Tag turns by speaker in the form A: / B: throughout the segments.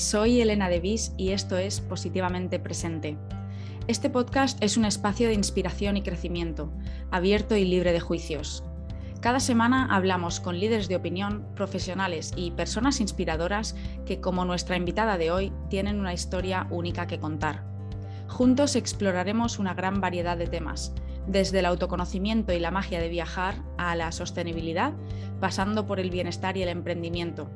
A: soy Elena Devis y esto es Positivamente Presente. Este podcast es un espacio de inspiración y crecimiento, abierto y libre de juicios. Cada semana hablamos con líderes de opinión, profesionales y personas inspiradoras que, como nuestra invitada de hoy, tienen una historia única que contar. Juntos exploraremos una gran variedad de temas, desde el autoconocimiento y la magia de viajar a la sostenibilidad, pasando por el bienestar y el emprendimiento,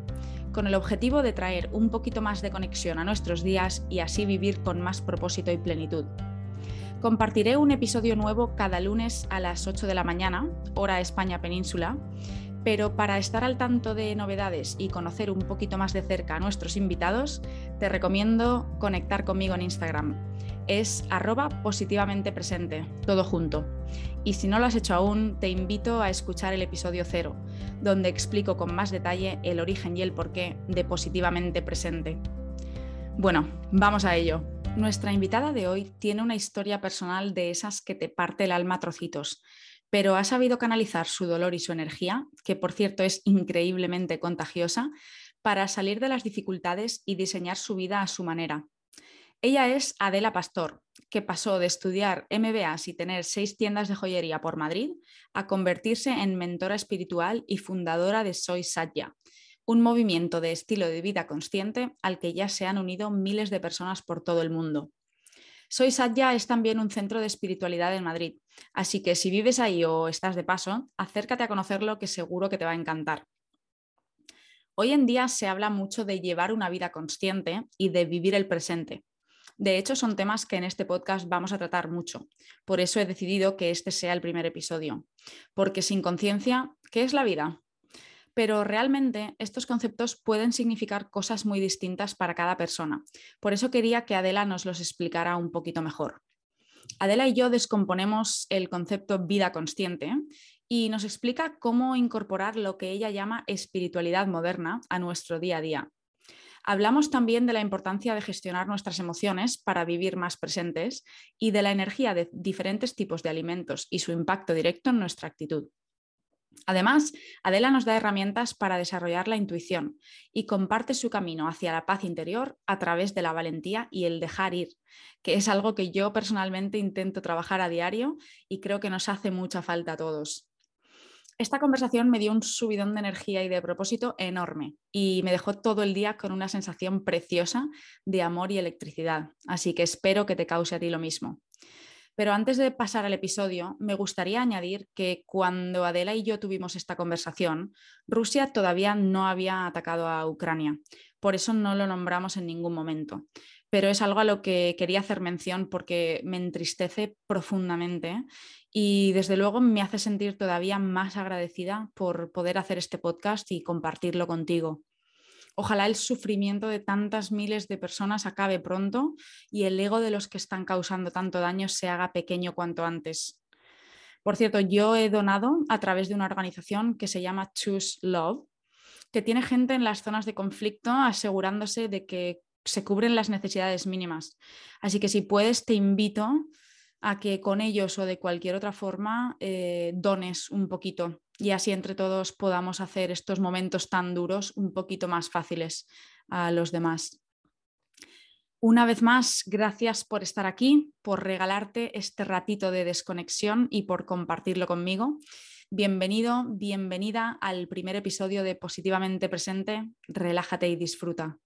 A: con el objetivo de traer un poquito más de conexión a nuestros días y así vivir con más propósito y plenitud. Compartiré un episodio nuevo cada lunes a las 8 de la mañana, hora España Península, pero para estar al tanto de novedades y conocer un poquito más de cerca a nuestros invitados, te recomiendo conectar conmigo en Instagram es arroba positivamente presente, todo junto. Y si no lo has hecho aún, te invito a escuchar el episodio cero, donde explico con más detalle el origen y el porqué de positivamente presente. Bueno, vamos a ello. Nuestra invitada de hoy tiene una historia personal de esas que te parte el alma trocitos, pero ha sabido canalizar su dolor y su energía, que por cierto es increíblemente contagiosa, para salir de las dificultades y diseñar su vida a su manera, ella es Adela Pastor, que pasó de estudiar MBAs y tener seis tiendas de joyería por Madrid a convertirse en mentora espiritual y fundadora de Soy Satya, un movimiento de estilo de vida consciente al que ya se han unido miles de personas por todo el mundo. Soy Satya es también un centro de espiritualidad en Madrid, así que si vives ahí o estás de paso, acércate a conocerlo que seguro que te va a encantar. Hoy en día se habla mucho de llevar una vida consciente y de vivir el presente, de hecho, son temas que en este podcast vamos a tratar mucho. Por eso he decidido que este sea el primer episodio. Porque sin conciencia, ¿qué es la vida? Pero realmente estos conceptos pueden significar cosas muy distintas para cada persona. Por eso quería que Adela nos los explicara un poquito mejor. Adela y yo descomponemos el concepto vida consciente y nos explica cómo incorporar lo que ella llama espiritualidad moderna a nuestro día a día. Hablamos también de la importancia de gestionar nuestras emociones para vivir más presentes y de la energía de diferentes tipos de alimentos y su impacto directo en nuestra actitud. Además, Adela nos da herramientas para desarrollar la intuición y comparte su camino hacia la paz interior a través de la valentía y el dejar ir, que es algo que yo personalmente intento trabajar a diario y creo que nos hace mucha falta a todos esta conversación me dio un subidón de energía y de propósito enorme y me dejó todo el día con una sensación preciosa de amor y electricidad. Así que espero que te cause a ti lo mismo. Pero antes de pasar al episodio, me gustaría añadir que cuando Adela y yo tuvimos esta conversación, Rusia todavía no había atacado a Ucrania. Por eso no lo nombramos en ningún momento. Pero es algo a lo que quería hacer mención porque me entristece profundamente y desde luego me hace sentir todavía más agradecida por poder hacer este podcast y compartirlo contigo. Ojalá el sufrimiento de tantas miles de personas acabe pronto y el ego de los que están causando tanto daño se haga pequeño cuanto antes. Por cierto, yo he donado a través de una organización que se llama Choose Love, que tiene gente en las zonas de conflicto asegurándose de que se cubren las necesidades mínimas. Así que si puedes, te invito a que con ellos o de cualquier otra forma eh, dones un poquito y así entre todos podamos hacer estos momentos tan duros un poquito más fáciles a los demás. Una vez más, gracias por estar aquí, por regalarte este ratito de desconexión y por compartirlo conmigo. Bienvenido, bienvenida al primer episodio de Positivamente Presente. Relájate y disfruta.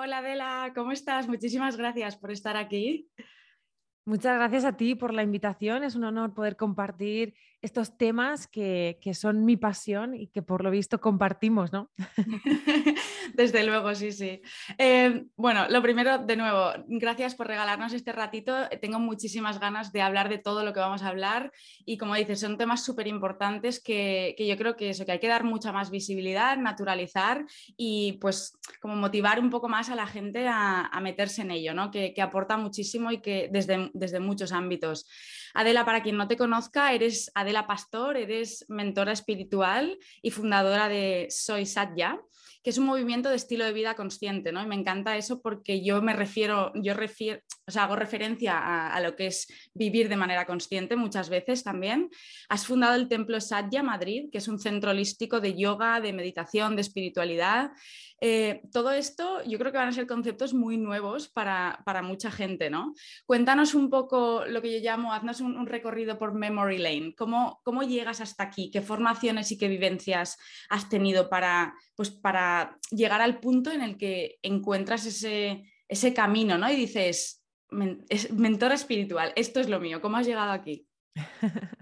A: Hola, Adela, ¿cómo estás? Muchísimas gracias por estar aquí.
B: Muchas gracias a ti por la invitación. Es un honor poder compartir estos temas que, que, son mi pasión y que por lo visto compartimos, ¿no?
A: Desde luego, sí, sí. Eh, bueno, lo primero, de nuevo, gracias por regalarnos este ratito. Tengo muchísimas ganas de hablar de todo lo que vamos a hablar y como dices, son temas súper importantes que, que, yo creo que eso, que hay que dar mucha más visibilidad, naturalizar y pues como motivar un poco más a la gente a, a meterse en ello, ¿no? Que, que, aporta muchísimo y que desde, desde muchos ámbitos. Adela, para quien no te conozca, eres Adela Pastor, eres mentora espiritual y fundadora de Soy Satya, que es un movimiento de estilo de vida consciente, ¿no? Y me encanta eso porque yo me refiero, yo refiero, o sea, hago referencia a, a, lo que es vivir de manera consciente muchas veces también. Has fundado el Templo Satya Madrid, que es un centro holístico de yoga, de meditación, de espiritualidad. Eh, todo esto yo creo que van a ser conceptos muy nuevos para, mucha gente, ¿no? Cuéntanos un poco lo que yo llamo, haznos un, recorrido por Memory Lane. ¿Cómo, ¿Cómo, llegas hasta aquí? ¿Qué formaciones y qué vivencias has tenido para, pues, para llegar al punto en el que encuentras ese, camino, ¿no? Y dices, mentora espiritual, esto es lo mío, ¿cómo has llegado aquí?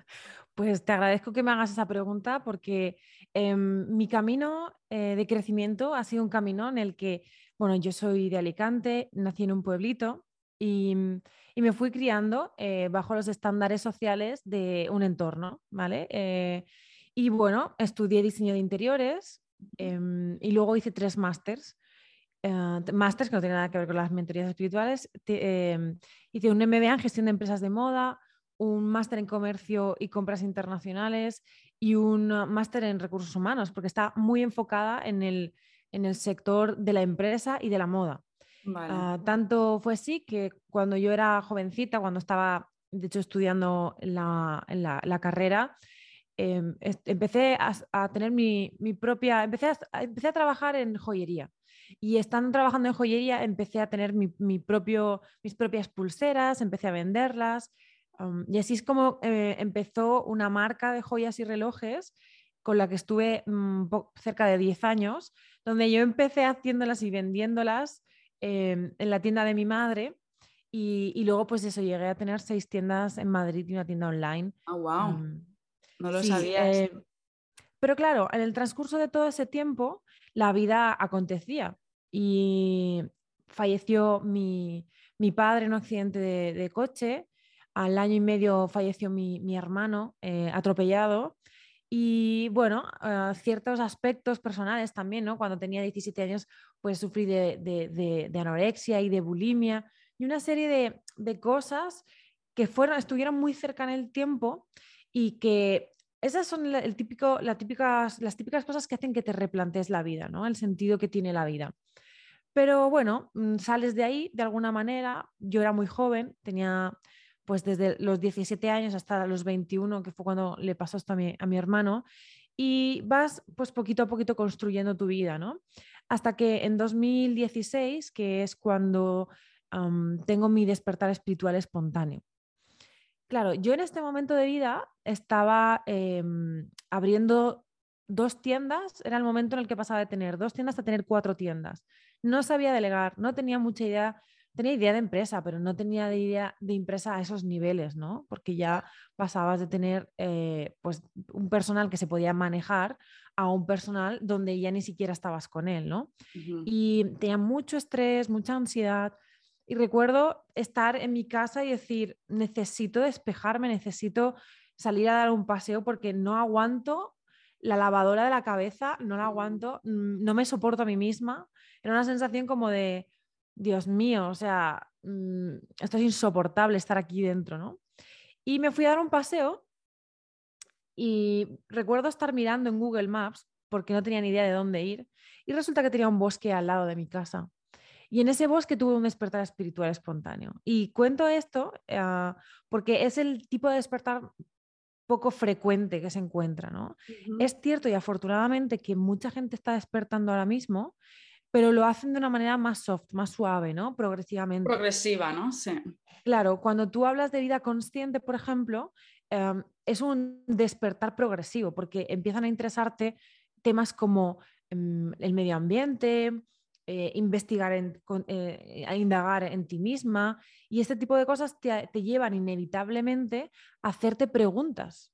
B: Pues te agradezco que me hagas esa pregunta porque em, mi camino eh, de crecimiento ha sido un camino en el que, bueno, yo soy de Alicante, nací en un pueblito y, me fui criando eh, bajo los estándares sociales de un entorno, ¿vale? Eh, y bueno, estudié diseño de interiores em, y luego hice tres másters. másters que no tienen nada que ver con las mentorías espirituales. Em, hice un MBA en gestión de empresas de moda, un máster en comercio y compras internacionales y un máster en recursos humanos, porque está muy enfocada en el, sector de la empresa y de la moda. Ah, tanto fue así que cuando yo era jovencita, cuando estaba, de hecho, estudiando la, la, carrera, em, empecé a, tener mi, propia, empecé a, empecé a trabajar en joyería. Y estando trabajando en joyería, empecé a tener mi propio, mis propias pulseras, empecé a venderlas, y así es como eh, empezó una marca de joyas y relojes con la que estuve mm, cerca de 10 años, donde yo empecé haciéndolas y vendiéndolas em, en la tienda de mi madre. Y, luego, pues eso, llegué a tener seis tiendas en Madrid y una tienda online.
A: Oh, wow. no lo sabía. Eh,
B: pero claro, en el transcurso de todo ese tiempo, la vida acontecía y falleció mi, padre en un accidente de coche al año y medio falleció mi, hermano eh, atropellado. Y bueno, eh, ciertos aspectos personales también, ¿no? Cuando tenía 17 años, pues sufrí de, anorexia y de bulimia y una serie de, cosas que fueron, estuvieron muy cerca en el tiempo y que esas son el típico, típicas, las típicas cosas que hacen que te replantees la vida, ¿no? El sentido que tiene la vida. Pero bueno, mm, sales de ahí de alguna manera. Yo era muy joven, tenía pues desde los 17 años hasta los 21, que fue cuando le pasó esto a mi, a mi hermano, y vas pues poquito a poquito construyendo tu vida, ¿no? Hasta que en 2016, que es cuando tengo mi despertar espiritual espontáneo. Claro, yo en este momento de vida estaba em, abriendo dos tiendas, era el momento en el que pasaba de tener dos tiendas a tener cuatro tiendas. No sabía delegar, no tenía mucha idea tenía idea de empresa, pero no tenía idea de empresa a esos niveles, ¿no? Porque ya pasabas de tener eh, pues un personal que se podía manejar a un personal donde ya ni siquiera estabas con él, ¿no? Y tenía mucho estrés, mucha ansiedad. Y recuerdo estar en mi casa y decir, necesito despejarme, necesito salir a dar un paseo porque no aguanto la lavadora de la cabeza, no la aguanto, mm, no me soporto a mí misma. Era una sensación como de, Dios mío, o sea, mm, esto es insoportable estar aquí dentro, ¿no? Y me fui a dar un paseo y recuerdo estar mirando en Google Maps porque no tenía ni idea de dónde ir y resulta que tenía un bosque al lado de mi casa. Y en ese bosque tuve un despertar espiritual espontáneo. Y cuento esto ah, porque es el tipo de despertar poco frecuente que se encuentra, ¿no? Es cierto y afortunadamente que mucha gente está despertando ahora mismo, pero lo hacen de una manera más soft, más suave, ¿no? Progresivamente.
A: Progresiva, ¿no? Sí.
B: Claro, cuando tú hablas de vida consciente, por ejemplo, em, es un despertar progresivo, porque empiezan a interesarte temas como em, el medio ambiente, eh, investigar, en, eh, a indagar en ti misma, y este tipo de cosas te, llevan inevitablemente a hacerte preguntas.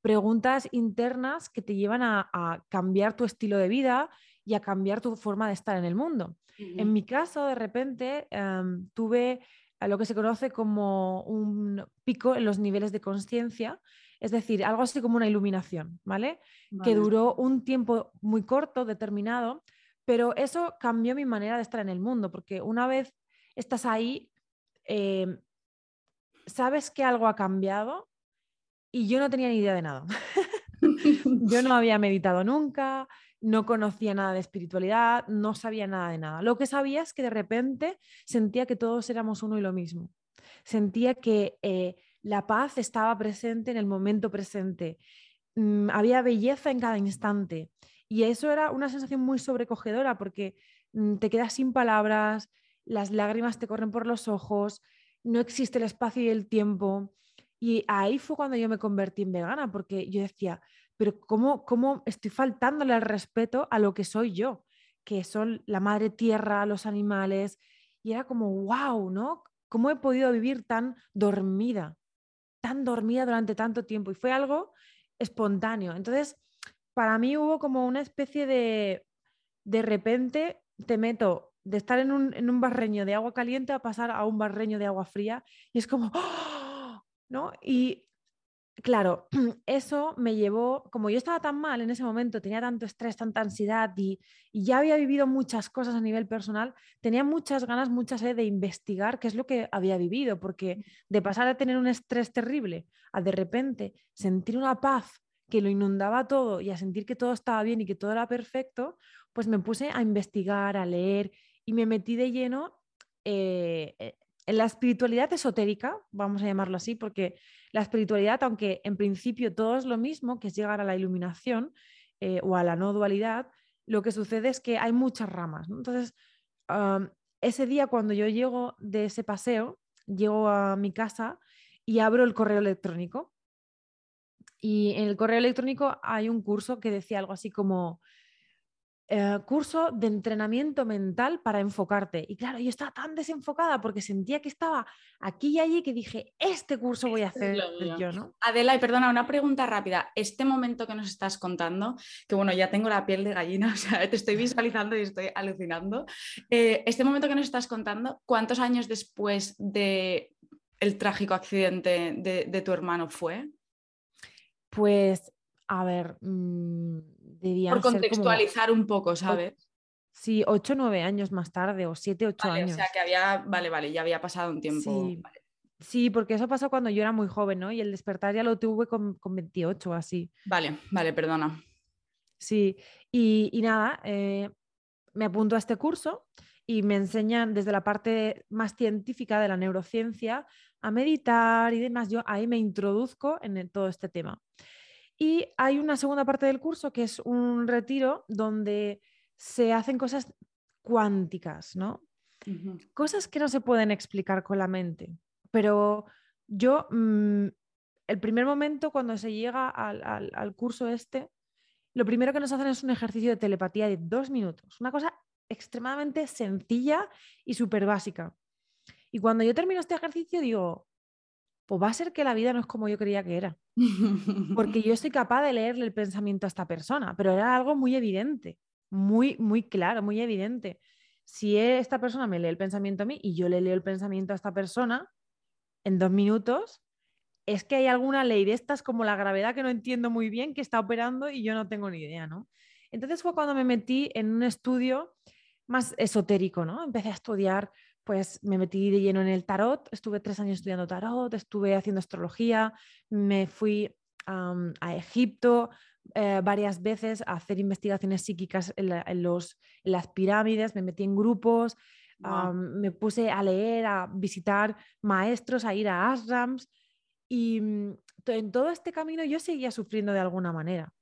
B: Preguntas internas que te llevan a cambiar tu estilo de vida, y a cambiar tu forma de estar en el mundo. En mi caso, de repente, em, tuve a lo que se conoce como un pico en los niveles de conciencia, es decir, algo así como una iluminación, ¿vale? Que duró un tiempo muy corto, determinado, pero eso cambió mi manera de estar en el mundo, porque una vez estás ahí, em, sabes que algo ha cambiado y yo no tenía ni idea de nada. yo no había meditado nunca, no conocía nada de espiritualidad, no sabía nada de nada. Lo que sabía es que de repente sentía que todos éramos uno y lo mismo. Sentía que eh, la paz estaba presente en el momento presente. Mm, había belleza en cada instante Y eso era una sensación muy sobrecogedora porque mm, te quedas sin palabras, las lágrimas te corren por los ojos, no existe el espacio y el tiempo. Y ahí fue cuando yo me convertí en vegana, porque yo decía, pero ¿cómo, cómo estoy faltándole el respeto a lo que soy yo? Que son la madre tierra, los animales. Y era como, wow, ¿no? ¿Cómo he podido vivir tan dormida? Tan dormida durante tanto tiempo. Y fue algo espontáneo. Entonces, para mí hubo como una especie de, de repente te meto de estar en un, barreño de agua caliente a pasar a un barreño de agua fría y es como, ¡oh! ¿no? Y claro, eso me llevó, como yo estaba tan mal en ese momento, tenía tanto estrés, tanta ansiedad y, y, ya había vivido muchas cosas a nivel personal, tenía muchas ganas, mucha sed de investigar qué es lo que había vivido, porque de pasar a tener un estrés terrible a de repente sentir una paz que lo inundaba todo y a sentir que todo estaba bien y que todo era perfecto, pues me puse a investigar, a leer y me metí de lleno eh, eh, en la espiritualidad esotérica, vamos a llamarlo así, porque la espiritualidad, aunque en principio todo es lo mismo, que es llegar a la iluminación eh, o a la no dualidad, lo que sucede es que hay muchas ramas. Entonces, ese día cuando yo llego de ese paseo, llego a mi casa y abro el correo electrónico y en el correo electrónico hay un curso que decía algo así como eh, curso de entrenamiento mental para enfocarte. Y claro, yo estaba tan desenfocada porque sentía que estaba aquí y allí que dije, este curso voy a hacer yo, ¿no?
A: Adela, y perdona, una pregunta rápida. Este momento que nos estás contando, que bueno, ya tengo la piel de gallina, o sea, te estoy visualizando y estoy alucinando. Eh, este momento que nos estás contando, ¿cuántos años después de el trágico accidente de tu hermano fue?
B: Pues, a ver, mmm,
A: Por contextualizar un poco, ¿sabes?
B: Sí, ocho nueve años más tarde, o siete, ocho años.
A: O sea, que había, vale, vale, ya había pasado un tiempo.
B: Sí. porque eso pasó cuando yo era muy joven, ¿no? Y el despertar ya lo tuve con, con 28 o así.
A: Vale, vale, perdona.
B: Sí, y, nada, eh, me apunto a este curso y me enseñan desde la parte más científica de la neurociencia a meditar y demás. Yo ahí me introduzco en todo este tema. Y hay una segunda parte del curso que es un retiro donde se hacen cosas cuánticas, ¿no? Cosas que no se pueden explicar con la mente. Pero yo, mm, el primer momento cuando se llega al, al curso este, lo primero que nos hacen es un ejercicio de telepatía de dos minutos. Una cosa extremadamente sencilla y súper básica. Y cuando yo termino este ejercicio digo, pues va a ser que la vida no es como yo creía que era. Porque yo soy capaz de leerle el pensamiento a esta persona, pero era algo muy evidente, muy, muy claro, muy evidente. Si esta persona me lee el pensamiento a mí y yo le leo el pensamiento a esta persona en dos minutos, es que hay alguna ley de estas como la gravedad que no entiendo muy bien que está operando y yo no tengo ni idea, ¿no? Entonces fue cuando me metí en un estudio más esotérico, ¿no? Empecé a estudiar, pues me metí de lleno en el tarot, estuve tres años estudiando tarot, estuve haciendo astrología, me fui a Egipto eh, varias veces a hacer investigaciones psíquicas en, los, las pirámides, me metí en grupos, me puse a leer, a visitar maestros, a ir a ashrams y mm, en todo este camino yo seguía sufriendo de alguna manera.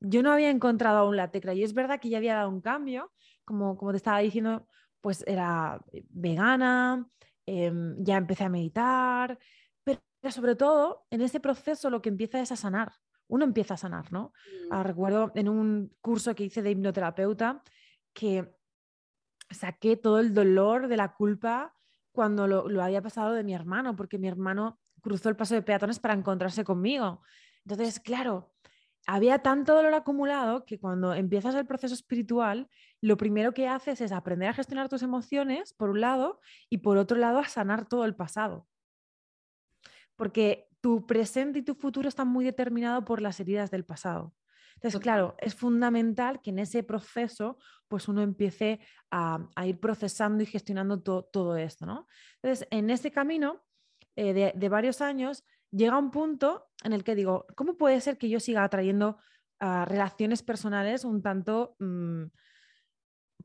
B: Yo no había encontrado aún la tecla y es verdad que ya había dado un cambio, como, como te estaba diciendo, pues era vegana, em, ya empecé a meditar, pero sobre todo en ese proceso lo que empieza es a sanar, uno empieza a sanar, ¿no? Ah, mm. recuerdo en un curso que hice de hipnoterapeuta que saqué todo el dolor de la culpa cuando lo, lo había pasado de mi hermano, porque mi hermano cruzó el paso de peatones para encontrarse conmigo. Entonces, claro, había tanto dolor acumulado que cuando empiezas el proceso espiritual, lo primero que haces es aprender a gestionar tus emociones, por un lado, y por otro lado, a sanar todo el pasado. Porque tu presente y tu futuro están muy determinados por las heridas del pasado. Entonces, claro, es fundamental que en ese proceso, pues uno empiece a, ir procesando y gestionando todo esto, ¿no? Entonces, en ese camino eh, de varios años, llega un punto en el que digo, ¿cómo puede ser que yo siga atrayendo a relaciones personales un tanto mm,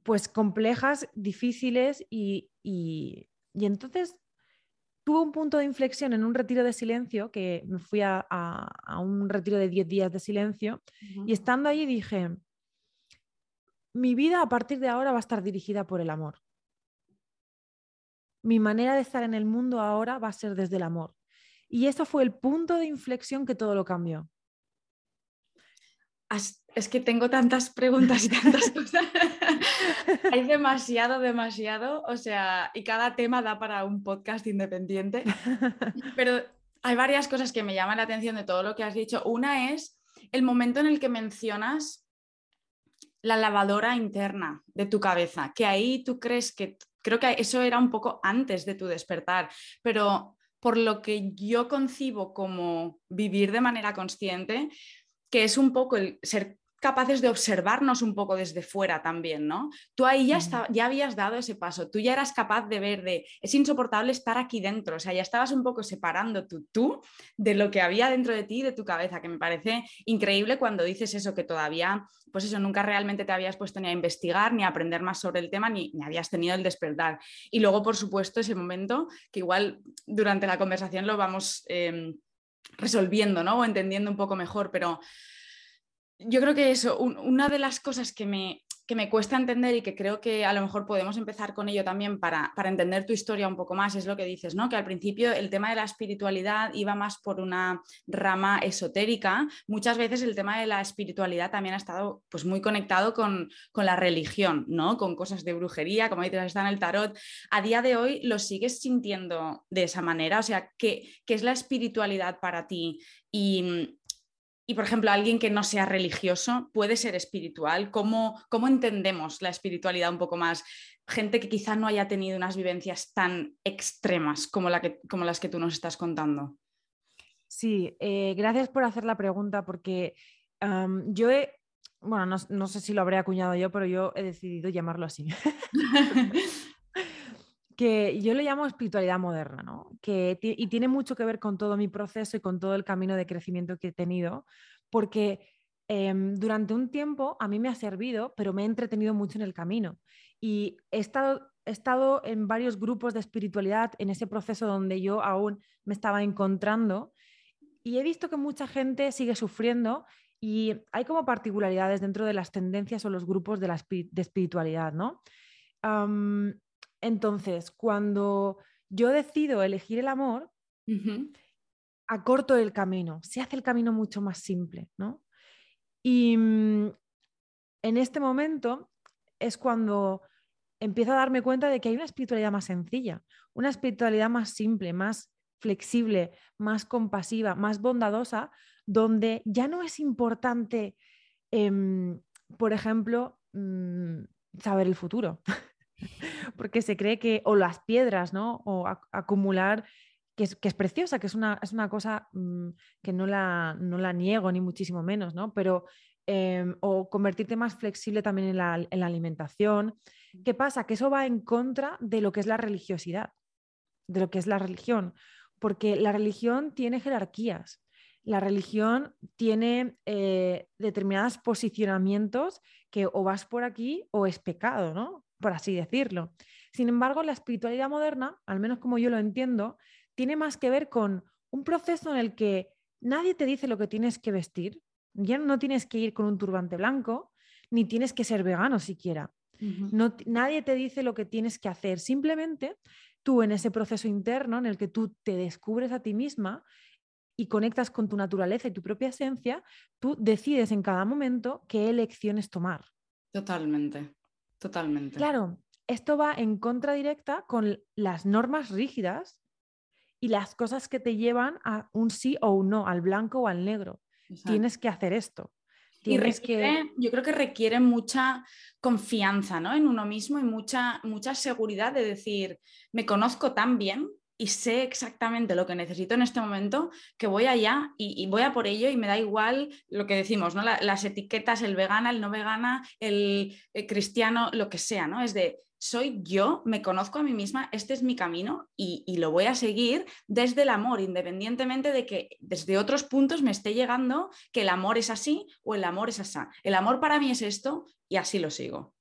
B: pues complejas, difíciles y, y, entonces tuve un punto de inflexión en un retiro de silencio, que me fui a, un retiro de 10 días de silencio, y estando allí dije, mi vida a partir de ahora va a estar dirigida por el amor. Mi manera de estar en el mundo ahora va a ser desde el amor. Y eso fue el punto de inflexión que todo lo cambió.
A: Es que tengo tantas preguntas y tantas cosas. Hay demasiado, demasiado. O sea, y cada tema da para un podcast independiente. Pero hay varias cosas que me llaman la atención de todo lo que has dicho. Una es el momento en el que mencionas la lavadora interna de tu cabeza, que ahí tú crees que, creo que eso era un poco antes de tu despertar, pero por lo que yo concibo como vivir de manera consciente, que es un poco el ser capaces de observarnos un poco desde fuera también, ¿no? Tú ahí ya, ya habías dado ese paso, tú ya eras capaz de ver de, es insoportable estar aquí dentro, o sea, ya estabas un poco separando tú, tú de lo que había dentro de ti y de tu cabeza, que me parece increíble cuando dices eso, que todavía, pues eso, nunca realmente te habías puesto ni a investigar, ni a aprender más sobre el tema, ni, ni habías tenido el despertar. Y luego, por supuesto, ese momento, que igual durante la conversación lo vamos... Em, resolviendo, ¿no? O entendiendo un poco mejor, pero yo creo que eso, una de las cosas que me, que me cuesta entender y que creo que a lo mejor podemos empezar con ello también para, entender tu historia un poco más, es lo que dices, ¿no? Que al principio el tema de la espiritualidad iba más por una rama esotérica. Muchas veces el tema de la espiritualidad también ha estado pues, muy conectado con, la religión, ¿no? Con cosas de brujería, como dices, está en el tarot. A día de hoy lo sigues sintiendo de esa manera, o sea, ¿qué, qué es la espiritualidad para ti? Y, y, por ejemplo, alguien que no sea religioso puede ser espiritual. ¿Cómo, ¿Cómo, entendemos la espiritualidad un poco más? Gente que quizá no haya tenido unas vivencias tan extremas como, la que, como las que tú nos estás contando.
B: Sí, eh, gracias por hacer la pregunta porque yo he, bueno, no, no, sé si lo habré acuñado yo, pero yo he decidido llamarlo así. que yo le llamo espiritualidad moderna, ¿no? Que, y tiene mucho que ver con todo mi proceso y con todo el camino de crecimiento que he tenido, porque em, durante un tiempo a mí me ha servido, pero me he entretenido mucho en el camino. Y he estado, he estado en varios grupos de espiritualidad en ese proceso donde yo aún me estaba encontrando y he visto que mucha gente sigue sufriendo y hay como particularidades dentro de las tendencias o los grupos de, la de espiritualidad, ¿no? Entonces, cuando yo decido elegir el amor, acorto el camino, se hace el camino mucho más simple, ¿no? Y mm, en este momento es cuando empiezo a darme cuenta de que hay una espiritualidad más sencilla, una espiritualidad más simple, más flexible, más compasiva, más bondadosa, donde ya no es importante, em, por ejemplo, mm, saber el futuro. porque se cree que, o las piedras, ¿no? O acumular, que es, que es, preciosa, que es una, es una cosa mm, que no la, no la niego, ni muchísimo menos, ¿no? Pero, em, o convertirte más flexible también en la, en la alimentación. ¿Qué pasa? Que eso va en contra de lo que es la religiosidad, de lo que es la religión, porque la religión tiene jerarquías la religión tiene eh, determinados posicionamientos que o vas por aquí o es pecado, ¿no? Por así decirlo. Sin embargo, la espiritualidad moderna, al menos como yo lo entiendo, tiene más que ver con un proceso en el que nadie te dice lo que tienes que vestir, ya no tienes que ir con un turbante blanco, ni tienes que ser vegano siquiera. no, nadie te dice lo que tienes que hacer, simplemente tú en ese proceso interno en el que tú te descubres a ti misma y conectas con tu naturaleza y tu propia esencia, tú decides en cada momento qué elecciones tomar.
A: Totalmente. Totalmente.
B: Claro, esto va en contra directa con las normas rígidas y las cosas que te llevan a un sí o un no, al blanco o al negro. Tienes que hacer esto.
A: Tienes que... Yo creo que requiere mucha confianza ¿no? en uno mismo y mucha, mucha seguridad de decir, me conozco tan bien y sé exactamente lo que necesito en este momento, que voy allá y, voy a por ello y me da igual lo que decimos, ¿no? las etiquetas, el vegana, el no vegana, el, cristiano, lo que sea, ¿no? Es de, soy yo, me conozco a mí misma, este es mi camino y, y, lo voy a seguir desde el amor, independientemente de que desde otros puntos me esté llegando que el amor es así o el amor es así. El amor para mí es esto y así lo sigo.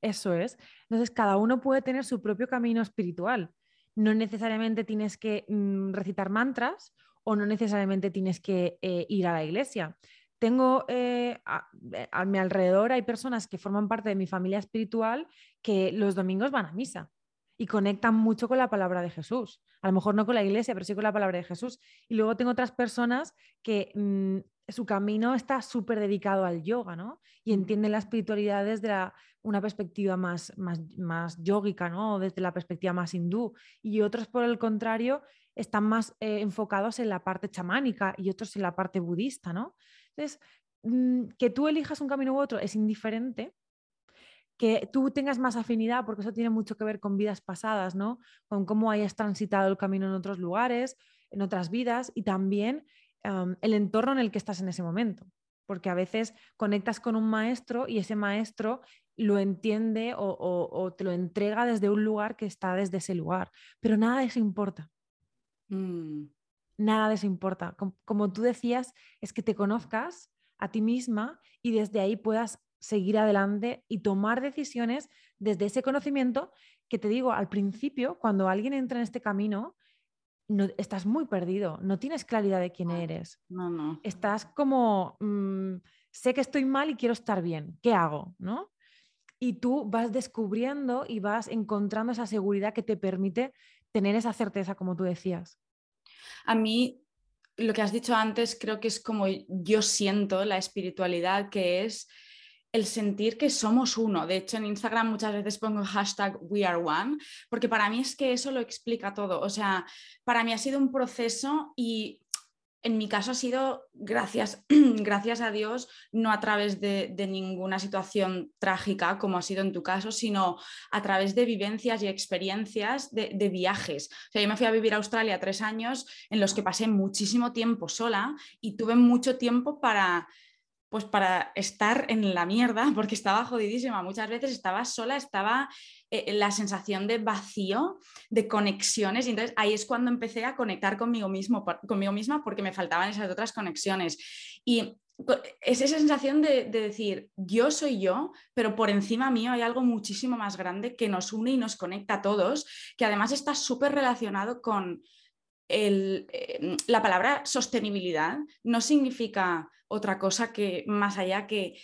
B: Eso es. Entonces, cada uno puede tener su propio camino espiritual no necesariamente tienes que mm, recitar mantras o no necesariamente tienes que eh, ir a la iglesia. Tengo eh, a, mi alrededor hay personas que forman parte de mi familia espiritual que los domingos van a misa y conectan mucho con la palabra de Jesús. A lo mejor no con la iglesia, pero sí con la palabra de Jesús. Y luego tengo otras personas que mm, su camino está súper dedicado al yoga, ¿no? Y entienden la espiritualidad desde una perspectiva más, más, más yógica, ¿no? Desde la perspectiva más hindú. Y otros, por el contrario, están más eh, enfocados en la parte chamánica y otros en la parte budista, ¿no? Entonces, mm, que tú elijas un camino u otro es indiferente, que tú tengas más afinidad, porque eso tiene mucho que ver con vidas pasadas, ¿no? Con cómo hayas transitado el camino en otros lugares, en otras vidas y también el entorno en el que estás en ese momento. Porque a veces conectas con un maestro y ese maestro lo entiende o, te lo entrega desde un lugar que está desde ese lugar. Pero nada de eso importa. Mm. Nada de eso importa. como tú decías, es que te conozcas a ti misma y desde ahí puedas seguir adelante y tomar decisiones desde ese conocimiento que te digo, al principio, cuando alguien entra en este camino, no, estás muy perdido, no tienes claridad de quién eres.
A: No, no.
B: Estás como, mm, sé que estoy mal y quiero estar bien, ¿qué hago? ¿No? Y tú vas descubriendo y vas encontrando esa seguridad que te permite tener esa certeza, como tú decías.
A: A mí, lo que has dicho antes, creo que es como yo siento la espiritualidad, que es el sentir que somos uno. De hecho, en Instagram muchas veces pongo hashtag We Are One, porque para mí es que eso lo explica todo. O sea, para mí ha sido un proceso y en mi caso ha sido gracias, gracias a Dios, no a través de, ninguna situación trágica como ha sido en tu caso, sino a través de vivencias y experiencias de, de, viajes. O sea, yo me fui a vivir a Australia tres años en los que pasé muchísimo tiempo sola y tuve mucho tiempo para pues para estar en la mierda, porque estaba jodidísima. Muchas veces estaba sola, estaba eh, la sensación de vacío, de conexiones, y entonces ahí es cuando empecé a conectar conmigo, mismo, conmigo misma porque me faltaban esas otras conexiones. Y es esa sensación de, de, decir, yo soy yo, pero por encima mío hay algo muchísimo más grande que nos une y nos conecta a todos, que además está súper relacionado con el, eh, la palabra sostenibilidad no significa otra cosa que más allá que,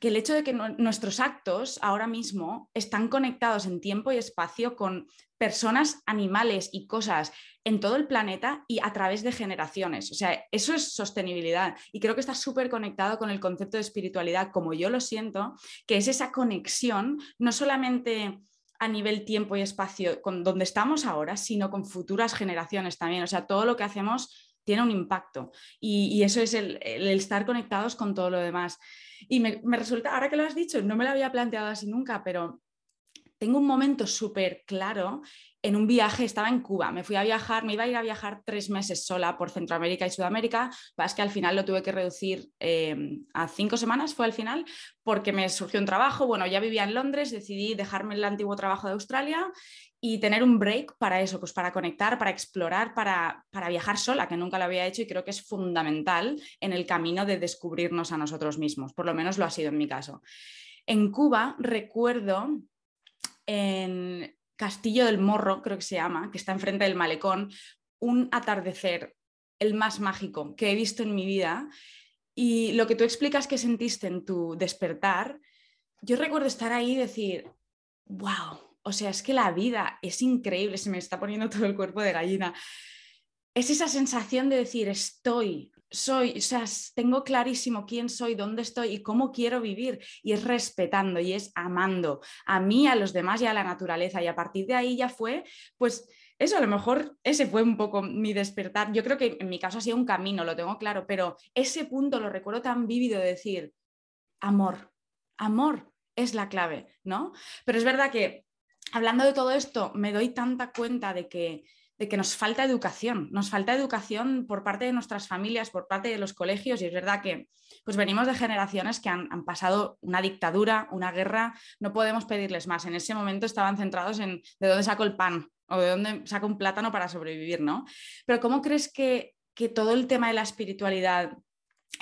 A: que el hecho de que nuestros actos ahora mismo están conectados en tiempo y espacio con personas, animales y cosas en todo el planeta y a través de generaciones. O sea, eso es sostenibilidad y creo que está súper conectado con el concepto de espiritualidad, como yo lo siento, que es esa conexión no solamente a nivel tiempo y espacio con donde estamos ahora, sino con futuras generaciones también. O sea, todo lo que hacemos tiene un impacto y, eso es el, estar conectados con todo lo demás. Y me, resulta, ahora que lo has dicho, no me lo había planteado así nunca, pero tengo un momento súper claro en un viaje, estaba en Cuba, me fui a viajar, me iba a ir a viajar tres meses sola por Centroamérica y Sudamérica, es que al final lo tuve que reducir em, a cinco semanas, fue al final, porque me surgió un trabajo, bueno, ya vivía en Londres, decidí dejarme el antiguo trabajo de Australia y tener un break para eso, pues para conectar, para explorar, para, para viajar sola, que nunca lo había hecho y creo que es fundamental en el camino de descubrirnos a nosotros mismos, por lo menos lo ha sido en mi caso. En Cuba recuerdo en, Castillo del Morro, creo que se llama, que está enfrente del malecón, un atardecer, el más mágico que he visto en mi vida. Y lo que tú explicas que sentiste en tu despertar, yo recuerdo estar ahí y decir, wow, o sea, es que la vida es increíble, se me está poniendo todo el cuerpo de gallina. Es esa sensación de decir, estoy, soy, o sea, tengo clarísimo quién soy, dónde estoy y cómo quiero vivir. Y es respetando y es amando a mí, a los demás y a la naturaleza. Y a partir de ahí ya fue, pues eso a lo mejor ese fue un poco mi despertar. Yo creo que en mi caso ha sido un camino, lo tengo claro, pero ese punto lo recuerdo tan vívido de decir, amor, amor es la clave, ¿no? Pero es verdad que hablando de todo esto, me doy tanta cuenta de que de que nos falta educación, nos falta educación por parte de nuestras familias, por parte de los colegios, y es verdad que pues venimos de generaciones que han, pasado una dictadura, una guerra, no podemos pedirles más. En ese momento estaban centrados en de dónde saco el pan o de dónde saco un plátano para sobrevivir, ¿no? Pero ¿cómo crees que, que todo el tema de la espiritualidad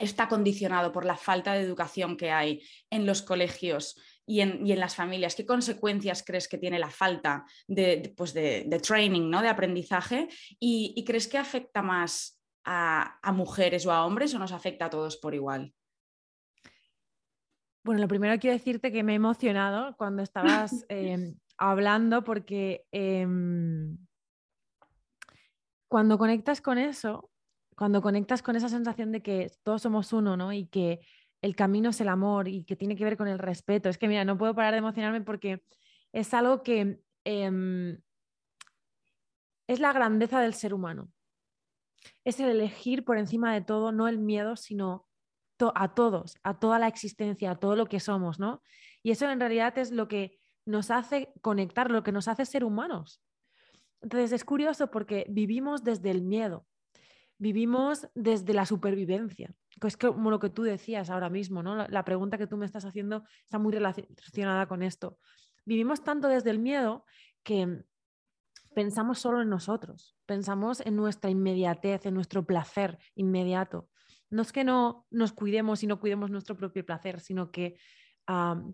A: está condicionado por la falta de educación que hay en los colegios y en, las familias? ¿Qué consecuencias crees que tiene la falta de, pues de, training, ¿no? de aprendizaje? ¿Y, crees que afecta más a, mujeres o a hombres o nos afecta a todos por igual?
B: Bueno, lo primero quiero decirte que me he emocionado cuando estabas em, hablando porque em, cuando conectas con eso, cuando conectas con esa sensación de que todos somos uno, ¿no? Y que el camino es el amor y que tiene que ver con el respeto. Es que, mira, no puedo parar de emocionarme porque es algo que em, es la grandeza del ser humano. Es el elegir por encima de todo, no el miedo, sino a todos, a toda la existencia, a todo lo que somos, ¿no? Y eso en realidad es lo que nos hace conectar, lo que nos hace ser humanos. Entonces es curioso porque vivimos desde el miedo, vivimos desde la supervivencia, es como lo que tú decías ahora mismo, ¿no? La, pregunta que tú me estás haciendo está muy relacionada con esto. Vivimos tanto desde el miedo que pensamos solo en nosotros, pensamos en nuestra inmediatez, en nuestro placer inmediato. No es que no nos cuidemos y no cuidemos nuestro propio placer, sino que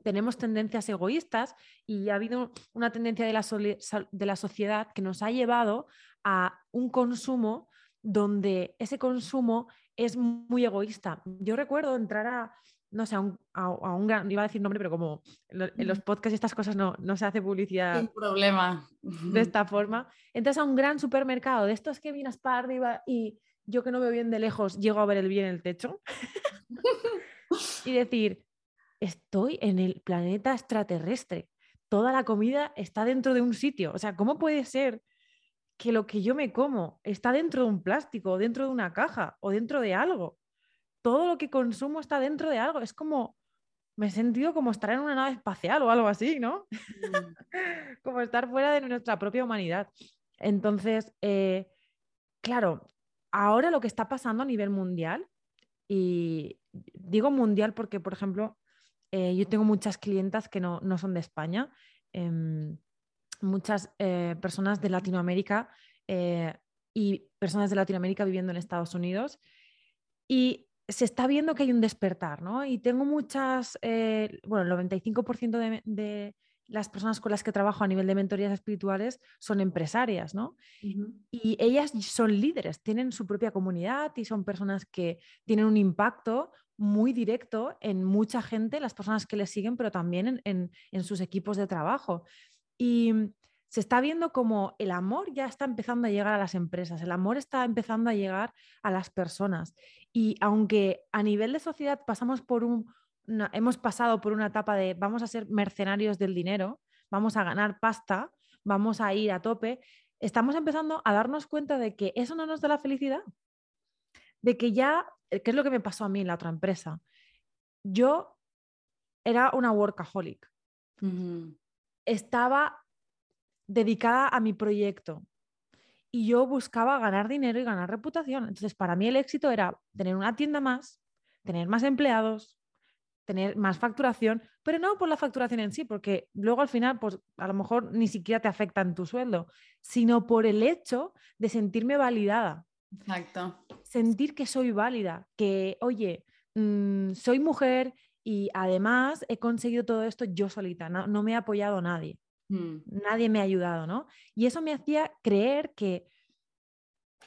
B: tenemos tendencias egoístas y ha habido una tendencia de la, de la sociedad que nos ha llevado a un consumo donde ese consumo es muy egoísta. Yo recuerdo entrar a, no sé, a un, gran, iba a decir nombre, pero como en los podcasts y estas cosas no, no se hace publicidad.
A: Sin problema.
B: De esta forma. Entras a un gran supermercado, de estos que vienes para arriba y yo que no veo bien de lejos, llego a ver el bien el techo. y decir, estoy en el planeta extraterrestre. Toda la comida está dentro de un sitio. O sea, ¿cómo puede ser que lo que yo me como está dentro de un plástico, dentro de una caja o dentro de algo? Todo lo que consumo está dentro de algo. Es como, me he sentido como estar en una nave espacial o algo así, ¿no? Mm. como estar fuera de nuestra propia humanidad. Entonces, eh, claro, ahora lo que está pasando a nivel mundial, y digo mundial porque, por ejemplo, eh, yo tengo muchas clientas que no, son de España, em, muchas eh, personas de Latinoamérica eh, y personas de Latinoamérica viviendo en Estados Unidos. Y se está viendo que hay un despertar, ¿no? Y tengo muchas, bueno, el 95% de, las personas con las que trabajo a nivel de mentorías espirituales son empresarias, ¿no? Y ellas son líderes, tienen su propia comunidad y son personas que tienen un impacto muy directo en mucha gente, las personas que les siguen, pero también en, sus equipos de trabajo. Y se está viendo como el amor ya está empezando a llegar a las empresas, el amor está empezando a llegar a las personas. Y aunque a nivel de sociedad pasamos por un, hemos pasado por una etapa de vamos a ser mercenarios del dinero, vamos a ganar pasta, vamos a ir a tope, estamos empezando a darnos cuenta de que eso no nos da la felicidad, de que ya, ¿qué es lo que me pasó a mí en la otra empresa? Yo era una workaholic. Estaba dedicada a mi proyecto y yo buscaba ganar dinero y ganar reputación. Entonces, para mí el éxito era tener una tienda más, tener más empleados, tener más facturación, pero no por la facturación en sí, porque luego al final, pues a lo mejor ni siquiera te afecta en tu sueldo, sino por el hecho de sentirme validada.
A: Exacto.
B: Sentir que soy válida, que, oye, mm, soy mujer y además he conseguido todo esto yo solita, no, me ha apoyado nadie. Mm. Nadie me ha ayudado, ¿no? Y eso me hacía creer que,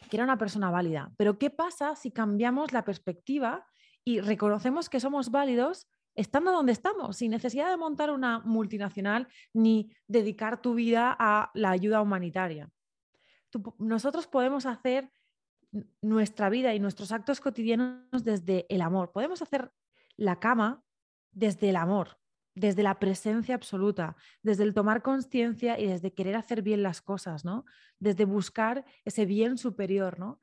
B: que era una persona válida. Pero ¿qué pasa si cambiamos la perspectiva y reconocemos que somos válidos estando donde estamos, sin necesidad de montar una multinacional ni dedicar tu vida a la ayuda humanitaria? nosotros podemos hacer nuestra vida y nuestros actos cotidianos desde el amor. Podemos hacer la cama desde el amor, desde la presencia absoluta, desde el tomar conciencia y desde querer hacer bien las cosas, ¿no? Desde buscar ese bien superior, ¿no?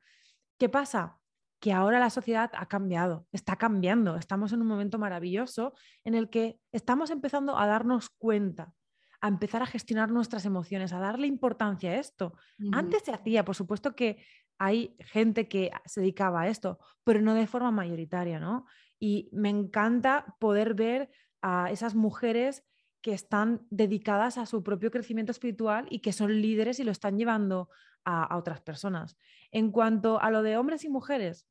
B: ¿Qué pasa? Que ahora la sociedad ha cambiado, está cambiando. Estamos en un momento maravilloso en el que estamos empezando a darnos cuenta a empezar a gestionar nuestras emociones, a darle importancia a esto. Antes se hacía, por supuesto que hay gente que se dedicaba a esto, pero no de forma mayoritaria, ¿no? Y me encanta poder ver a esas mujeres que están dedicadas a su propio crecimiento espiritual y que son líderes y lo están llevando a, otras personas. En cuanto a lo de hombres y mujeres,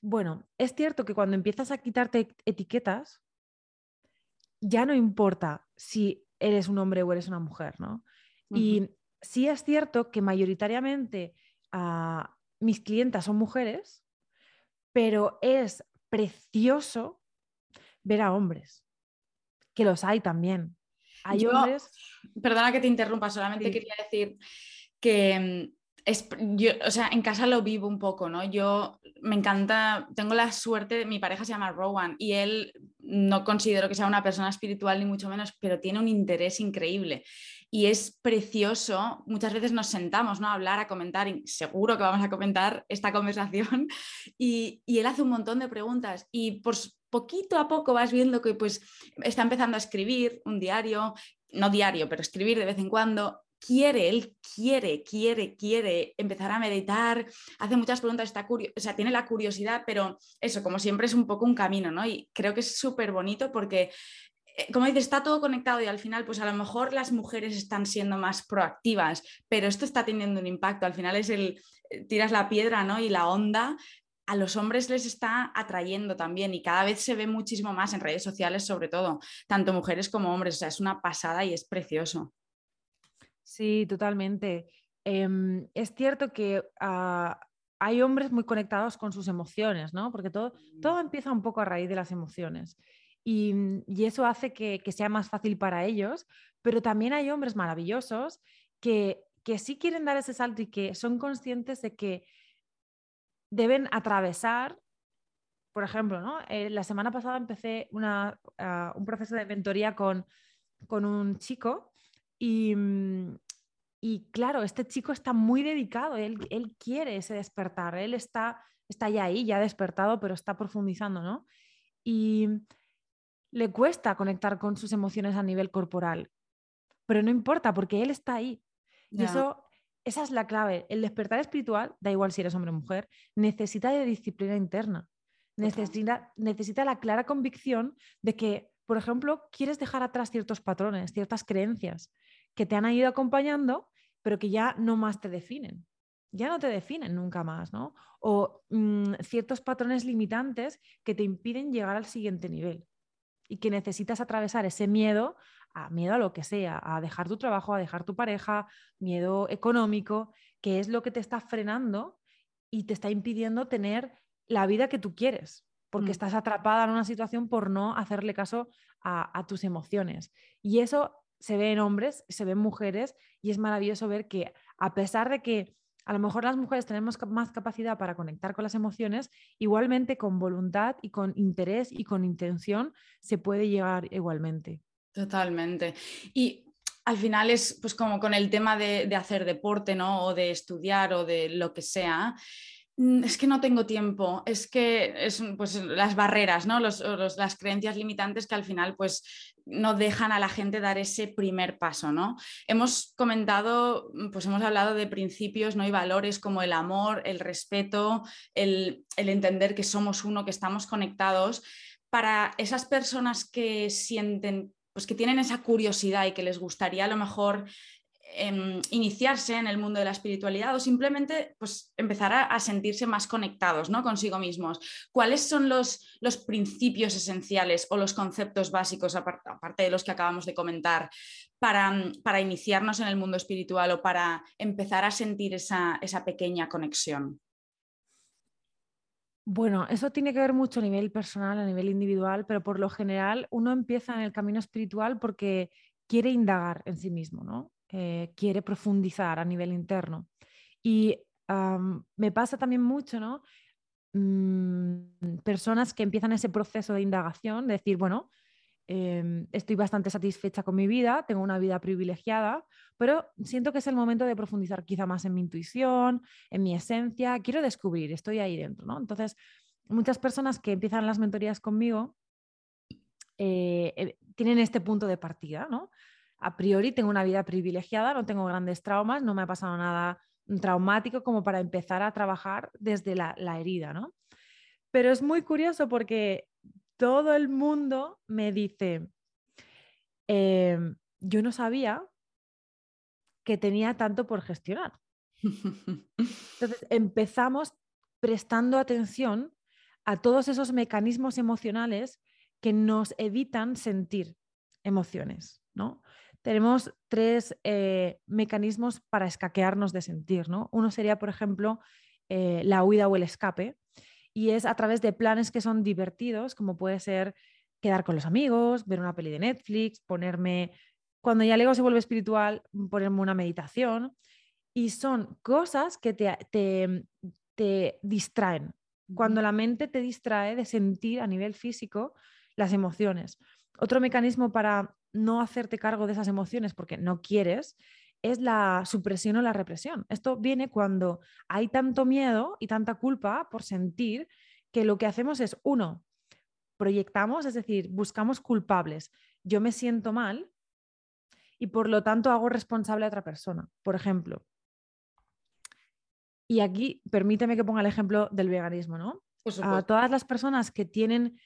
B: bueno, es cierto que cuando empiezas a quitarte etiquetas, ya no importa si eres un hombre o eres una mujer, ¿no? Y sí es cierto que mayoritariamente ah, mis clientas son mujeres, pero es precioso ver a hombres, que los hay también. Hay hombres.
A: Perdona que te interrumpa, solamente quería decir que mm, es, yo, o sea, en casa lo vivo un poco, ¿no? Yo me encanta, tengo la suerte, mi pareja se llama Rowan y él no considero que sea una persona espiritual ni mucho menos, pero tiene un interés increíble y es precioso. Muchas veces nos sentamos ¿no? a hablar, a comentar, y seguro que vamos a comentar esta conversación y, él hace un montón de preguntas y por poquito a poco vas viendo que pues está empezando a escribir un diario, no diario, pero escribir de vez en cuando quiere, él quiere, quiere, quiere empezar a meditar, hace muchas preguntas, está o sea, tiene la curiosidad, pero eso, como siempre, es un poco un camino, ¿no? Y creo que es súper bonito porque como dices, está todo conectado y al final, pues a lo mejor las mujeres están siendo más proactivas, pero esto está teniendo un impacto. Al final es el, eh, tiras la piedra, ¿no? Y la onda a los hombres les está atrayendo también y cada vez se ve muchísimo más en redes sociales, sobre todo, tanto mujeres como hombres. O sea, es una pasada y es precioso.
B: Sí, totalmente. Em, es cierto que ah, hay hombres muy conectados con sus emociones, ¿no? Porque todo, todo empieza un poco a raíz de las emociones. Y, eso hace que, sea más fácil para ellos, pero también hay hombres maravillosos que, que sí quieren dar ese salto y que son conscientes de que deben atravesar, por ejemplo, ¿no? Eh, la semana pasada empecé una, ah, un proceso de mentoría con, con un chico Mm, y, claro, este chico está muy dedicado, él, quiere ese despertar, él está, está ya ahí, ya despertado, pero está profundizando, ¿no? Y le cuesta conectar con sus emociones a nivel corporal, pero no importa porque él está ahí. Y eso, esa es la clave. El despertar espiritual, da igual si eres hombre o mujer, necesita de disciplina interna. Necesita, necesita la clara convicción de que, por ejemplo, quieres dejar atrás ciertos patrones, ciertas creencias que te han ido acompañando, pero que ya no más te definen. Ya no te definen nunca más, ¿no? O mm, ciertos patrones limitantes que te impiden llegar al siguiente nivel y que necesitas atravesar ese miedo, a miedo a lo que sea, a dejar tu trabajo, a dejar tu pareja, miedo económico, que es lo que te está frenando y te está impidiendo tener la vida que tú quieres, porque mm. estás atrapada en una situación por no hacerle caso a, a tus emociones. Y eso se ve en hombres, se ve en mujeres y es maravilloso ver que a pesar de que a lo mejor las mujeres tenemos más capacidad para conectar con las emociones, igualmente con voluntad y con interés y con intención se puede llegar igualmente.
A: Totalmente. Y al final es pues como con el tema de, de hacer deporte, ¿no? O de estudiar o de lo que sea es que no tengo tiempo, es que es pues, las barreras, ¿no? Los, las creencias limitantes que al final pues, no dejan a la gente dar ese primer paso. ¿no? Hemos comentado, mm, pues hemos hablado de principios ¿no? y valores como el amor, el respeto, el, el entender que somos uno, que estamos conectados. Para esas personas que sienten, pues que tienen esa curiosidad y que les gustaría a lo mejor Em, iniciarse en el mundo de la espiritualidad o simplemente pues, empezar a, sentirse más conectados ¿no? consigo mismos. ¿Cuáles son los, los, principios esenciales o los conceptos básicos, aparte de los que acabamos de comentar, para, para, iniciarnos en el mundo espiritual o para empezar a sentir esa, esa pequeña conexión?
B: Bueno, eso tiene que ver mucho a nivel personal, a nivel individual, pero por lo general uno empieza en el camino espiritual porque quiere indagar en sí mismo, ¿no? Eh, quiere profundizar a nivel interno. Y me pasa también mucho, ¿no? Mm, personas que empiezan ese proceso de indagación, de decir, bueno, em, estoy bastante satisfecha con mi vida, tengo una vida privilegiada, pero siento que es el momento de profundizar quizá más en mi intuición, en mi esencia, quiero descubrir, estoy ahí dentro, ¿no? Entonces, muchas personas que empiezan las mentorías conmigo eh, eh, tienen este punto de partida, ¿no? A priori tengo una vida privilegiada, no tengo grandes traumas, no me ha pasado nada traumático como para empezar a trabajar desde la, herida, ¿no? Pero es muy curioso porque todo el mundo me dice, em, yo no sabía que tenía tanto por gestionar. Entonces empezamos prestando atención a todos esos mecanismos emocionales que nos evitan sentir emociones, ¿no? Tenemos tres eh, mecanismos para escaquearnos de sentir, ¿no? Uno sería, por ejemplo, eh, la huida o el escape, y es a través de planes que son divertidos, como puede ser quedar con los amigos, ver una peli de Netflix, ponerme, cuando ya el ego se vuelve espiritual, ponerme una meditación. Y son cosas que te, te, distraen. Cuando la mente te distrae de sentir a nivel físico las emociones. Otro mecanismo para no hacerte cargo de esas emociones porque no quieres es la supresión o la represión. Esto viene cuando hay tanto miedo y tanta culpa por sentir que lo que hacemos es, uno, proyectamos, es decir, buscamos culpables. Yo me siento mal y por lo tanto hago responsable a otra persona. Por ejemplo, y aquí permíteme que ponga el ejemplo del veganismo, ¿no? A todas las personas que tienen,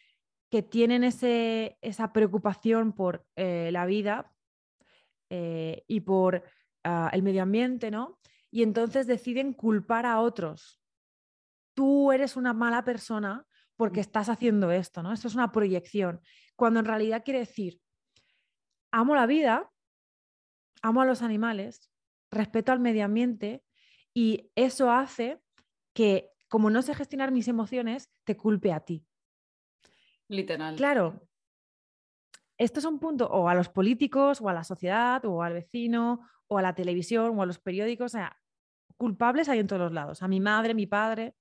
B: que tienen ese, esa preocupación por eh, la vida eh, y por ah, el medio ambiente, ¿no? Y entonces deciden culpar a otros. Tú eres una mala persona porque mm. estás haciendo esto, ¿no? Esto es una proyección, cuando en realidad quiere decir, amo la vida, amo a los animales, respeto al medio ambiente y eso hace que, como no sé gestionar mis emociones, te culpe a ti.
A: Literal.
B: Claro. Esto es un punto, o a los políticos, o a la sociedad, o al vecino, o a la televisión, o a los periódicos. O sea, culpables hay en todos los lados. A mi madre, mi padre.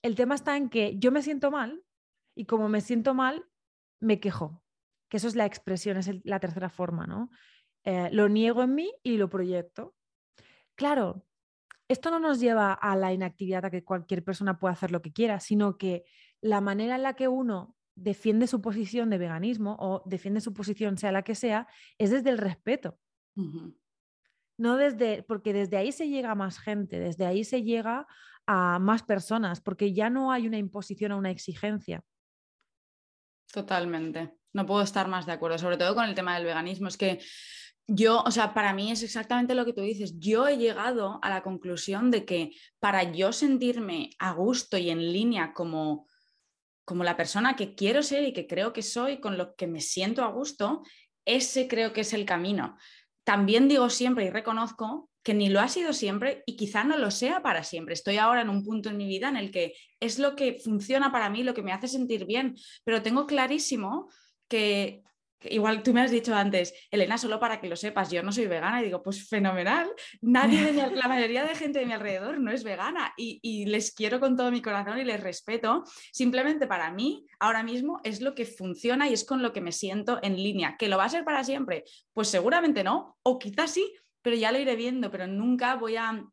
B: El tema está en que yo me siento mal y como me siento mal, me quejo. Que eso es la expresión, es la tercera forma, ¿no? Eh, lo niego en mí y lo proyecto. Claro, esto no nos lleva a la inactividad, a que cualquier persona pueda hacer lo que quiera, sino que la manera en la que uno defiende su posición de veganismo o defiende su posición, sea la que sea, es desde el respeto. No desde, porque desde ahí se llega a más gente, desde ahí se llega a más personas, porque ya no hay una imposición o una exigencia.
A: Totalmente. No puedo estar más de acuerdo, sobre todo con el tema del veganismo. Es que yo, o sea, para mí es exactamente lo que tú dices. Yo he llegado a la conclusión de que para yo sentirme a gusto y en línea como, como la persona que quiero ser y que creo que soy, con lo que me siento a gusto, ese creo que es el camino. También digo siempre y reconozco que ni lo ha sido siempre y quizá no lo sea para siempre. Estoy ahora en un punto en mi vida en el que es lo que funciona para mí, lo que me hace sentir bien, pero tengo clarísimo que Igual tú me has dicho antes, Elena, solo para que lo sepas, yo no soy vegana y digo, pues fenomenal. Nadie, la mayoría de gente de mi alrededor no es vegana y, les quiero con todo mi corazón y les respeto. Simplemente para mí, ahora mismo es lo que funciona y es con lo que me siento en línea. ¿Que lo va a ser para siempre? Pues seguramente no, o quizás sí, pero ya lo iré viendo, pero nunca voy a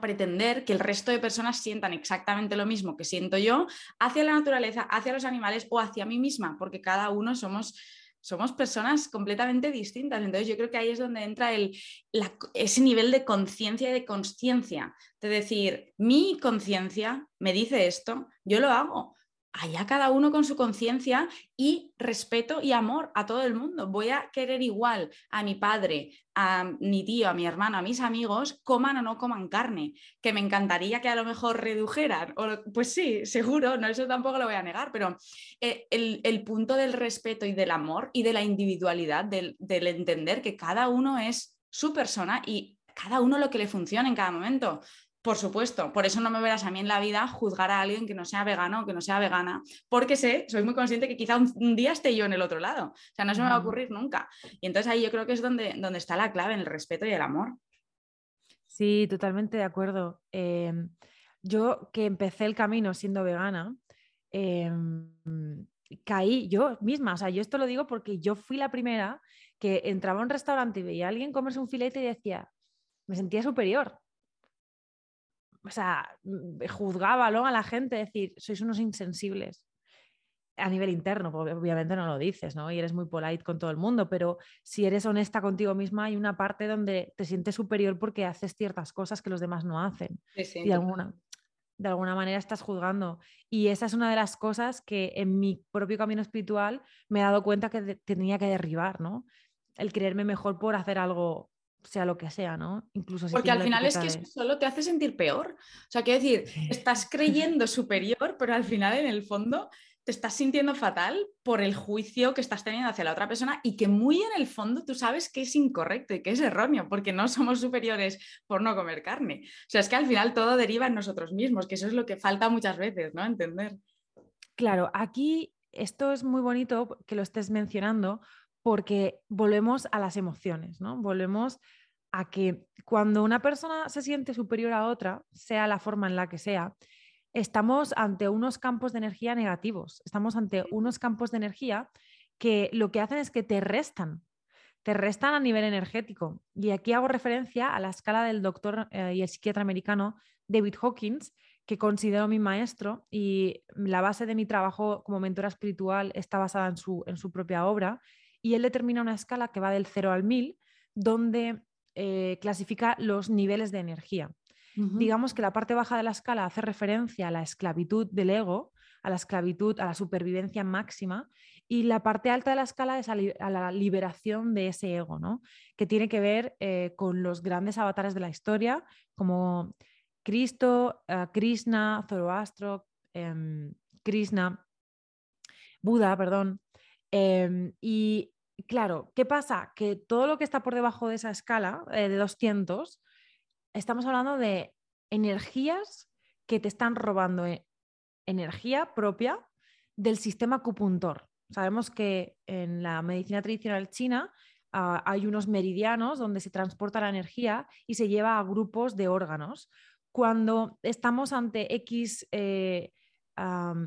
A: pretender que el resto de personas sientan exactamente lo mismo que siento yo hacia la naturaleza, hacia los animales o hacia mí misma, porque cada uno somos somos personas completamente distintas. Entonces yo creo que ahí es donde entra el, ese nivel de conciencia y de consciencia, de decir, mi conciencia me dice esto, yo lo hago allá cada uno con su conciencia y respeto y amor a todo el mundo. Voy a querer igual a mi padre, a mi tío, a mi hermano, a mis amigos, coman o no coman carne, que me encantaría que a lo mejor redujeran. pues sí, seguro, no, eso tampoco lo voy a negar, pero eh, el, punto del respeto y del amor y de la individualidad, del, del entender que cada uno es su persona y cada uno lo que le funciona en cada momento. Por supuesto, por eso no me verás a mí en la vida juzgar a alguien que no sea vegano o que no sea vegana, porque sé, soy muy consciente que quizá un, día esté yo en el otro lado. O sea, no se me va a ocurrir nunca. Y entonces ahí yo creo que es donde, donde está la clave, en el respeto y el amor.
B: Sí, totalmente de acuerdo. Em, yo que empecé el camino siendo vegana, em, caí yo misma, o sea, yo esto lo digo porque yo fui la primera que entraba a un restaurante y veía a alguien comerse un filete y decía, me sentía superior o sea, mm, juzgaba a la gente, decir, sois unos insensibles a nivel interno, porque obviamente no lo dices, ¿no? Y eres muy polite con todo el mundo, pero si eres honesta contigo misma, hay una parte donde te sientes superior porque haces ciertas cosas que los demás no hacen. y de alguna, de alguna manera estás juzgando. Y esa es una de las cosas que en mi propio camino espiritual me he dado cuenta que tenía que derribar, ¿no? El creerme mejor por hacer algo sea lo que sea, ¿no?
A: Incluso Porque al final es que eso solo te hace sentir peor. O sea, quiero decir, estás creyendo superior, pero al final en el fondo te estás sintiendo fatal por el juicio que estás teniendo hacia la otra persona y que muy en el fondo tú sabes que es incorrecto y que es erróneo, porque no somos superiores por no comer carne. O sea, es que al final todo deriva en nosotros mismos, que eso es lo que falta muchas veces, ¿no? Entender.
B: Claro, aquí esto es muy bonito que lo estés mencionando porque volvemos a las emociones, ¿no? Volvemos a que cuando una persona se siente superior a otra, sea la forma en la que sea, estamos ante unos campos de energía negativos, estamos ante unos campos de energía que lo que hacen es que te restan, te restan a nivel energético. Y aquí hago referencia a la escala del doctor eh, y el psiquiatra americano David Hawkins, que considero mi maestro y la base de mi trabajo como mentora espiritual está basada en su, en su propia obra. Y él determina una escala que va del 0 al 1000, donde eh, clasifica los niveles de energía. Digamos que la parte baja de la escala hace referencia a la esclavitud del ego, a la esclavitud, a la supervivencia máxima, y la parte alta de la escala es a, la liberación de ese ego, ¿no? que tiene que ver eh, con los grandes avatares de la historia, como Cristo, eh, Krishna, Zoroastro, em, Krishna, Buda, perdón. Em, y claro, ¿qué pasa? Que todo lo que está por debajo de esa escala eh, de 200 estamos hablando de energías que te están robando eh, energía propia del sistema acupuntor. Sabemos que en la medicina tradicional china ah, hay unos meridianos donde se transporta la energía y se lleva a grupos de órganos. Cuando estamos ante X eh,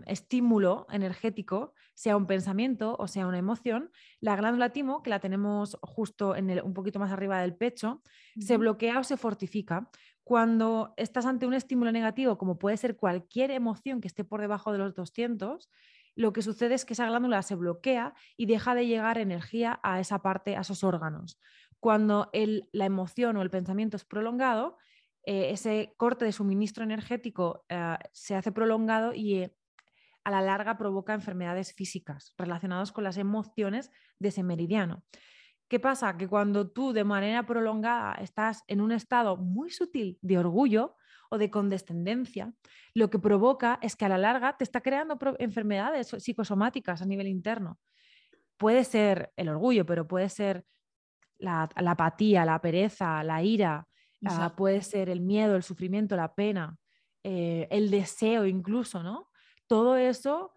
B: estímulo energético, sea un pensamiento o sea una emoción, la glándula timo, que la tenemos justo en el, un poquito más arriba del pecho, se bloquea o se fortifica. Cuando estás ante un estímulo negativo, como puede ser cualquier emoción que esté por debajo de los 200, lo que sucede es que esa glándula se bloquea y deja de llegar energía a esa parte, a esos órganos. Cuando la emoción o el pensamiento es prolongado, eh, ese corte de suministro energético eh, se hace prolongado y eh, a la larga provoca enfermedades físicas relacionadas con las emociones de ese meridiano. ¿Qué pasa? Que cuando tú de manera prolongada estás en un estado muy sutil de orgullo o de condescendencia, lo que provoca es que a la larga te está creando enfermedades psicosomáticas a nivel interno. Puede ser el orgullo, pero puede ser la apatía, la pereza, la ira, Ah, puede ser el miedo, el sufrimiento, la pena, eh, el deseo incluso, ¿no? Todo eso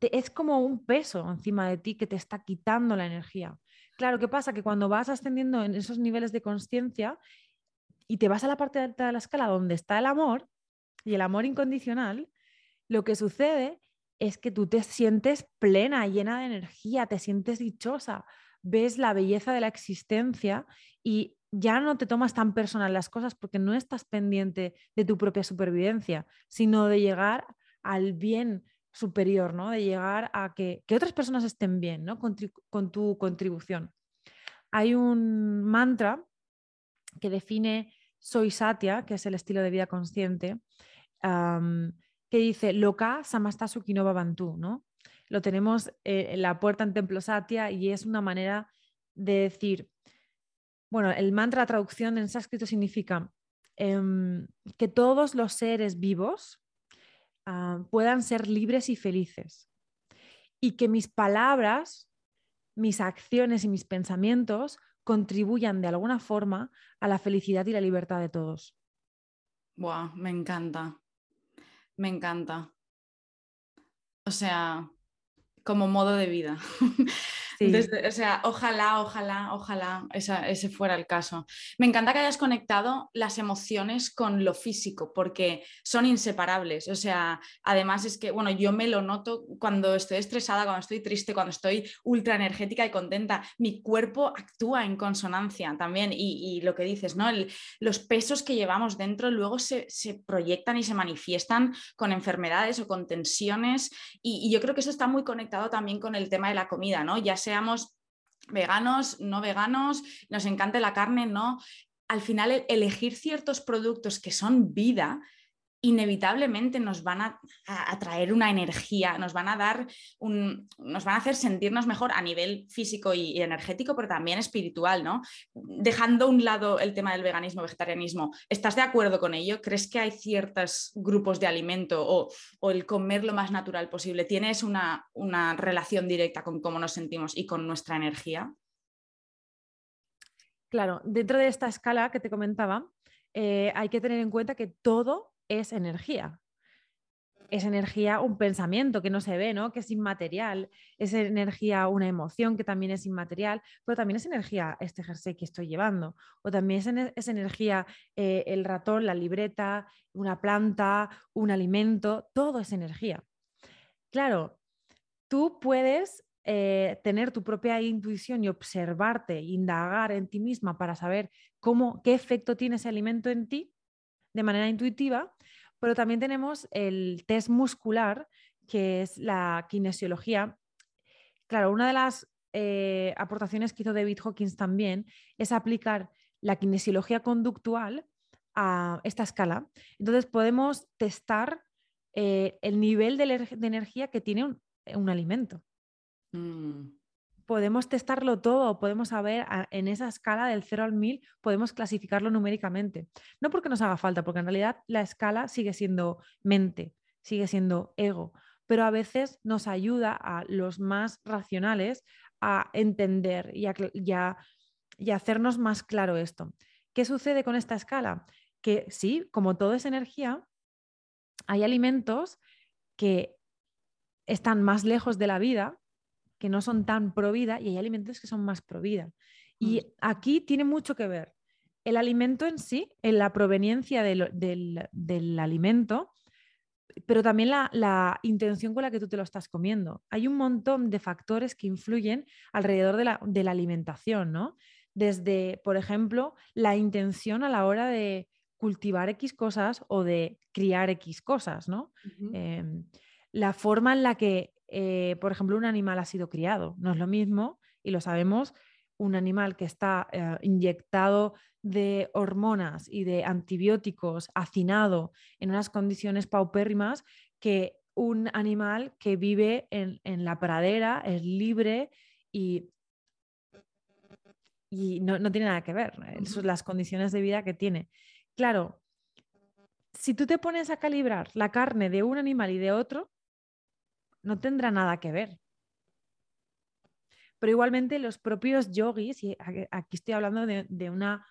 B: es como un peso encima de ti que te está quitando la energía. Claro, ¿qué pasa? Que cuando vas ascendiendo en esos niveles de conciencia y te vas a la parte alta de la escala donde está el amor y el amor incondicional, lo que sucede es que tú te sientes plena, llena de energía, te sientes dichosa, ves la belleza de la existencia y ya no te tomas tan personal las cosas porque no estás pendiente de tu propia supervivencia, sino de llegar al bien superior, ¿no? De llegar a que, otras personas estén bien, ¿no? Con, tu contribución. Hay un mantra que define soy satya, que es el estilo de vida consciente, que dice Loka samasta no Bantu, ¿no? Lo tenemos eh, en la puerta en Templo Satya y es una manera de decir, bueno, el mantra traducción en sánscrito significa em, que todos los seres vivos ah, puedan ser libres y felices y que mis palabras, mis acciones y mis pensamientos contribuyan de alguna forma a la felicidad y la libertad de todos.
A: Buah, me encanta. Me encanta. O sea, como modo de vida. o sea, ojalá, ojalá, ojalá ese fuera el caso. Me encanta que hayas conectado las emociones con lo físico, porque son inseparables. O sea, además es que, bueno, yo me lo noto cuando estoy estresada, cuando estoy triste, cuando estoy ultra energética y contenta. Mi cuerpo actúa en consonancia también. Y, lo que dices, ¿no? los pesos que llevamos dentro luego se, proyectan y se manifiestan con enfermedades o con tensiones. Y, y yo creo que eso está muy conectado también con el tema de la comida, ¿no? Ya seamos veganos, no veganos, nos encante la carne, no. Al final, elegir ciertos productos que son vida inevitablemente nos van a, traer una energía, nos van a dar un, nos van a hacer sentirnos mejor a nivel físico y, energético, pero también espiritual, ¿no? Dejando a un lado el tema del veganismo, vegetarianismo, ¿estás de acuerdo con ello? ¿Crees que hay ciertos grupos de alimento o, el comer lo más natural posible? ¿Tienes una, una relación directa con cómo nos sentimos y con nuestra energía?
B: Claro, dentro de esta escala que te comentaba, eh, hay que tener en cuenta que todo es energía. Es energía un pensamiento que no se ve, ¿no? que es inmaterial. Es energía una emoción que también es inmaterial, pero también es energía este jersey que estoy llevando. O también es, energía eh, el ratón, la libreta, una planta, un alimento, todo es energía. Claro, tú puedes eh, tener tu propia intuición y observarte, indagar en ti misma para saber cómo, qué efecto tiene ese alimento en ti de manera intuitiva, pero también tenemos el test muscular, que es la kinesiología. Claro, una de las eh, aportaciones que hizo David Hawkins también es aplicar la kinesiología conductual a esta escala. Entonces podemos testar eh, el nivel de, energía que tiene un, alimento. Mm podemos testarlo todo, podemos saber en esa escala del 0 al 1000, podemos clasificarlo numéricamente. No porque nos haga falta, porque en realidad la escala sigue siendo mente, sigue siendo ego, pero a veces nos ayuda a los más racionales a entender y a, hacernos más claro esto. ¿Qué sucede con esta escala? Que sí, como todo es energía, hay alimentos que están más lejos de la vida que no son tan pro vida y hay alimentos que son más pro vida. Y mm. aquí tiene mucho que ver el alimento en sí, en la proveniencia del, alimento, pero también la, intención con la que tú te lo estás comiendo. Hay un montón de factores que influyen alrededor de la, de la alimentación, ¿no? Desde, por ejemplo, la intención a la hora de cultivar X cosas o de criar X cosas, ¿no? Em, la forma en la que eh, por ejemplo, un animal ha sido criado. No es lo mismo, y lo sabemos, un animal que está eh, inyectado de hormonas y de antibióticos, hacinado en unas condiciones paupérrimas, que un animal que vive en, la pradera, es libre y, y no, no, tiene nada que ver. Son las condiciones de vida que tiene. Claro, si tú te pones a calibrar la carne de un animal y de otro, no tendrá nada que ver. Pero igualmente los propios yogis, y aquí estoy hablando de, una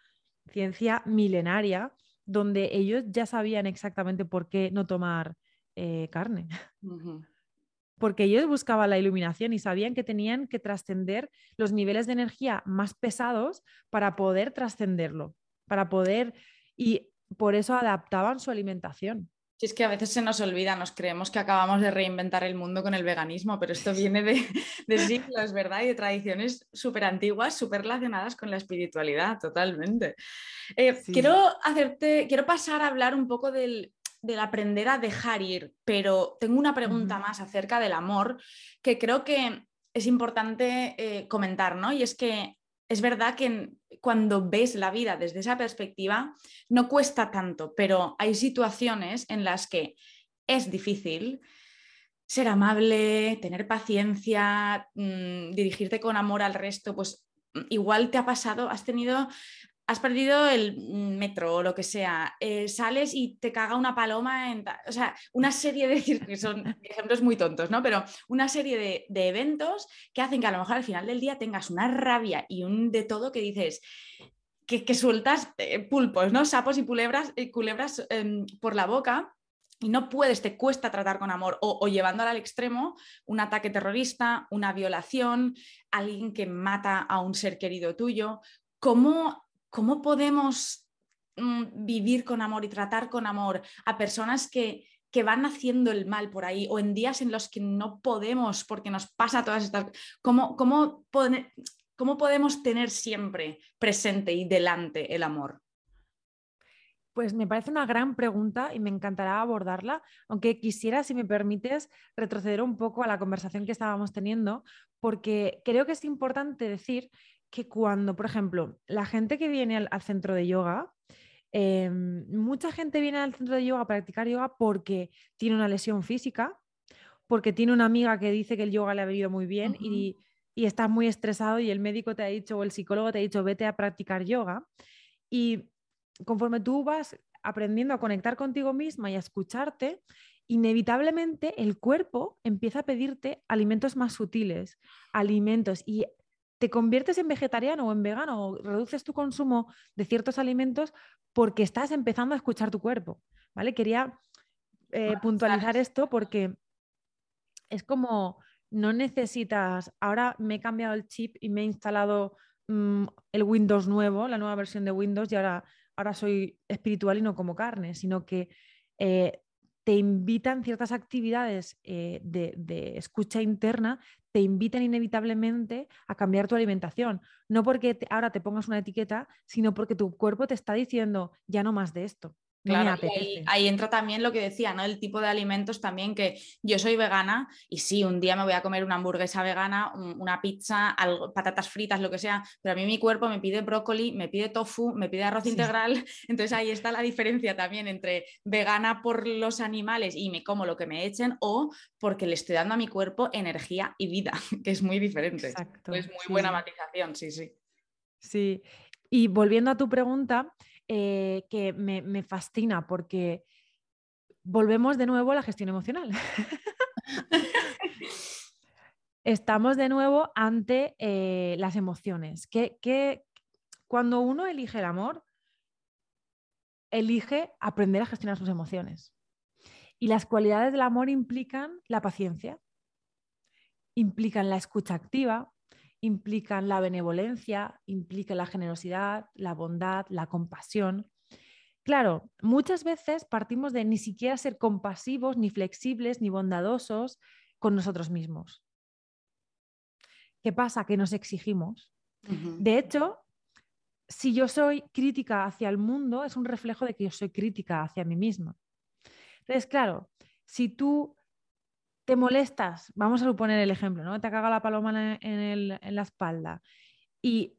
B: ciencia milenaria, donde ellos ya sabían exactamente por qué no tomar eh, carne. Porque ellos buscaban la iluminación y sabían que tenían que trascender los niveles de energía más pesados para poder trascenderlo, para poder... Y por eso adaptaban su alimentación.
A: Si es que a veces se nos olvida, nos creemos que acabamos de reinventar el mundo con el veganismo, pero esto viene de, siglos, ¿verdad? Y de tradiciones súper antiguas, súper relacionadas con la espiritualidad, totalmente. Eh, quiero hacerte, quiero pasar a hablar un poco del, aprender a dejar ir, pero tengo una pregunta más acerca del amor que creo que es importante eh, comentar, ¿no? Y es que es verdad que cuando ves la vida desde esa perspectiva no cuesta tanto, pero hay situaciones en las que es difícil ser amable, tener paciencia, mm, dirigirte con amor al resto, pues mm, igual te ha pasado, has tenido has perdido el metro o lo que sea, eh, sales y te caga una paloma, en, o sea, una serie de, que son ejemplos muy tontos, ¿no? Pero una serie de, eventos que hacen que a lo mejor al final del día tengas una rabia y un de todo que dices, que, sueltas eh, pulpos, ¿no? Sapos y culebras, eh, culebras em, por la boca y no puedes, te cuesta tratar con amor o, o llevándola al extremo un ataque terrorista, una violación, alguien que mata a un ser querido tuyo. ¿Cómo ¿cómo podemos mm, vivir con amor y tratar con amor a personas que, van haciendo el mal por ahí o en días en los que no podemos porque nos pasa todas estas... ¿Cómo, cómo, cómo podemos tener siempre presente y delante el amor?
B: Pues me parece una gran pregunta y me encantará abordarla, aunque quisiera, si me permites, retroceder un poco a la conversación que estábamos teniendo, porque creo que es importante decir que cuando, por ejemplo, la gente que viene al, centro de yoga, Em, mucha gente viene al centro de yoga a practicar yoga porque tiene una lesión física, porque tiene una amiga que dice que el yoga le ha venido muy bien y, y estás muy estresado y el médico te ha dicho o el psicólogo te ha dicho vete a practicar yoga. Y conforme tú vas aprendiendo a conectar contigo misma y a escucharte, inevitablemente el cuerpo empieza a pedirte alimentos más sutiles, alimentos y te conviertes en vegetariano o en vegano o reduces tu consumo de ciertos alimentos porque estás empezando a escuchar tu cuerpo. ¿vale? Quería eh, puntualizar esto porque es como no necesitas, ahora me he cambiado el chip y me he instalado mm, el Windows nuevo, la nueva versión de Windows y ahora, ahora soy espiritual y no como carne, sino que eh, te invitan ciertas actividades eh, de, escucha interna, te invitan inevitablemente a cambiar tu alimentación. No porque ahora te pongas una etiqueta, sino porque tu cuerpo te está diciendo, ya no más de esto.
A: Claro, ahí, entra también lo que decía, ¿no? El tipo de alimentos también que yo soy vegana y sí, un día me voy a comer una hamburguesa vegana, una pizza, patatas fritas, lo que sea, pero a mí mi cuerpo me pide brócoli, me pide tofu, me pide arroz integral, entonces ahí está la diferencia también entre vegana por los animales y me como lo que me echen o porque le estoy dando a mi cuerpo energía y vida, que es muy diferente. Exacto. Es muy buena matización, sí, sí.
B: Sí, y volviendo a tu pregunta, eh, que me, fascina porque volvemos de nuevo a la gestión emocional. Estamos de nuevo ante eh, las emociones. Que, cuando uno elige el amor, elige aprender a gestionar sus emociones. Y las cualidades del amor implican la paciencia, implican la escucha activa, implican la benevolencia, implica la generosidad, la bondad, la compasión. Claro, muchas veces partimos de ni siquiera ser compasivos, ni flexibles, ni bondadosos con nosotros mismos. ¿Qué pasa? Que nos exigimos. De hecho, si yo soy crítica hacia el mundo, es un reflejo de que yo soy crítica hacia mí misma. Entonces, claro, si tú te molestas, vamos a suponer el ejemplo, ¿no? Te caga la paloma en, la espalda y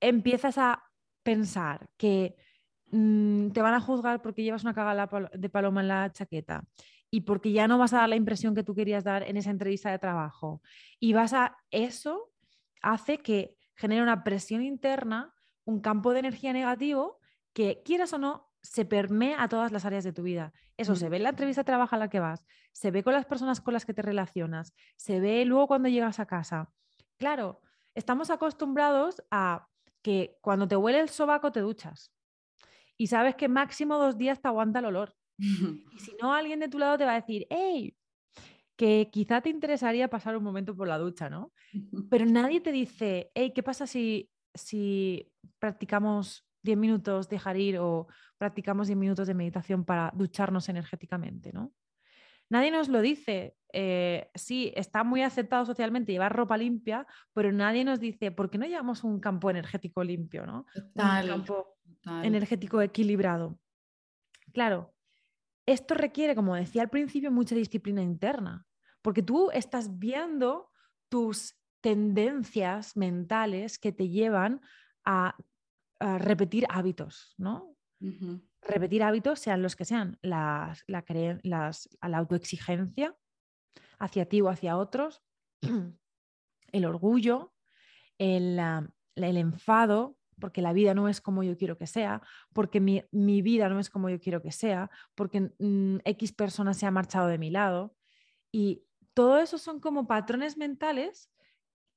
B: empiezas a pensar que mm, te van a juzgar porque llevas una caga de paloma en la chaqueta y porque ya no vas a dar la impresión que tú querías dar en esa entrevista de trabajo y vas a eso hace que genere una presión interna, un campo de energía negativo que quieras o no se permea a todas las áreas de tu vida. Eso se ve en la entrevista de trabajo a la que vas, se ve con las personas con las que te relacionas, se ve luego cuando llegas a casa. Claro, estamos acostumbrados a que cuando te huele el sobaco te duchas y sabes que máximo dos días te aguanta el olor. Y si no, alguien de tu lado te va a decir, hey, que quizá te interesaría pasar un momento por la ducha, ¿no? Pero nadie te dice, hey, ¿qué pasa si, si practicamos 10 minutos dejar ir o practicamos 10 minutos de meditación para ducharnos energéticamente, ¿no? Nadie nos lo dice. Eh, sí, está muy aceptado socialmente llevar ropa limpia, pero nadie nos dice, ¿por qué no llevamos un campo energético limpio, ¿no? un campo energético equilibrado. Claro, esto requiere, como decía al principio, mucha disciplina interna, porque tú estás viendo tus tendencias mentales que te llevan a repetir hábitos, ¿no? Repetir hábitos, sean los que sean, las, la, las, la autoexigencia hacia ti o hacia otros, el orgullo, el, el, enfado, porque la vida no es como yo quiero que sea, porque mi, mi vida no es como yo quiero que sea, porque mm, X persona se ha marchado de mi lado. Y todo eso son como patrones mentales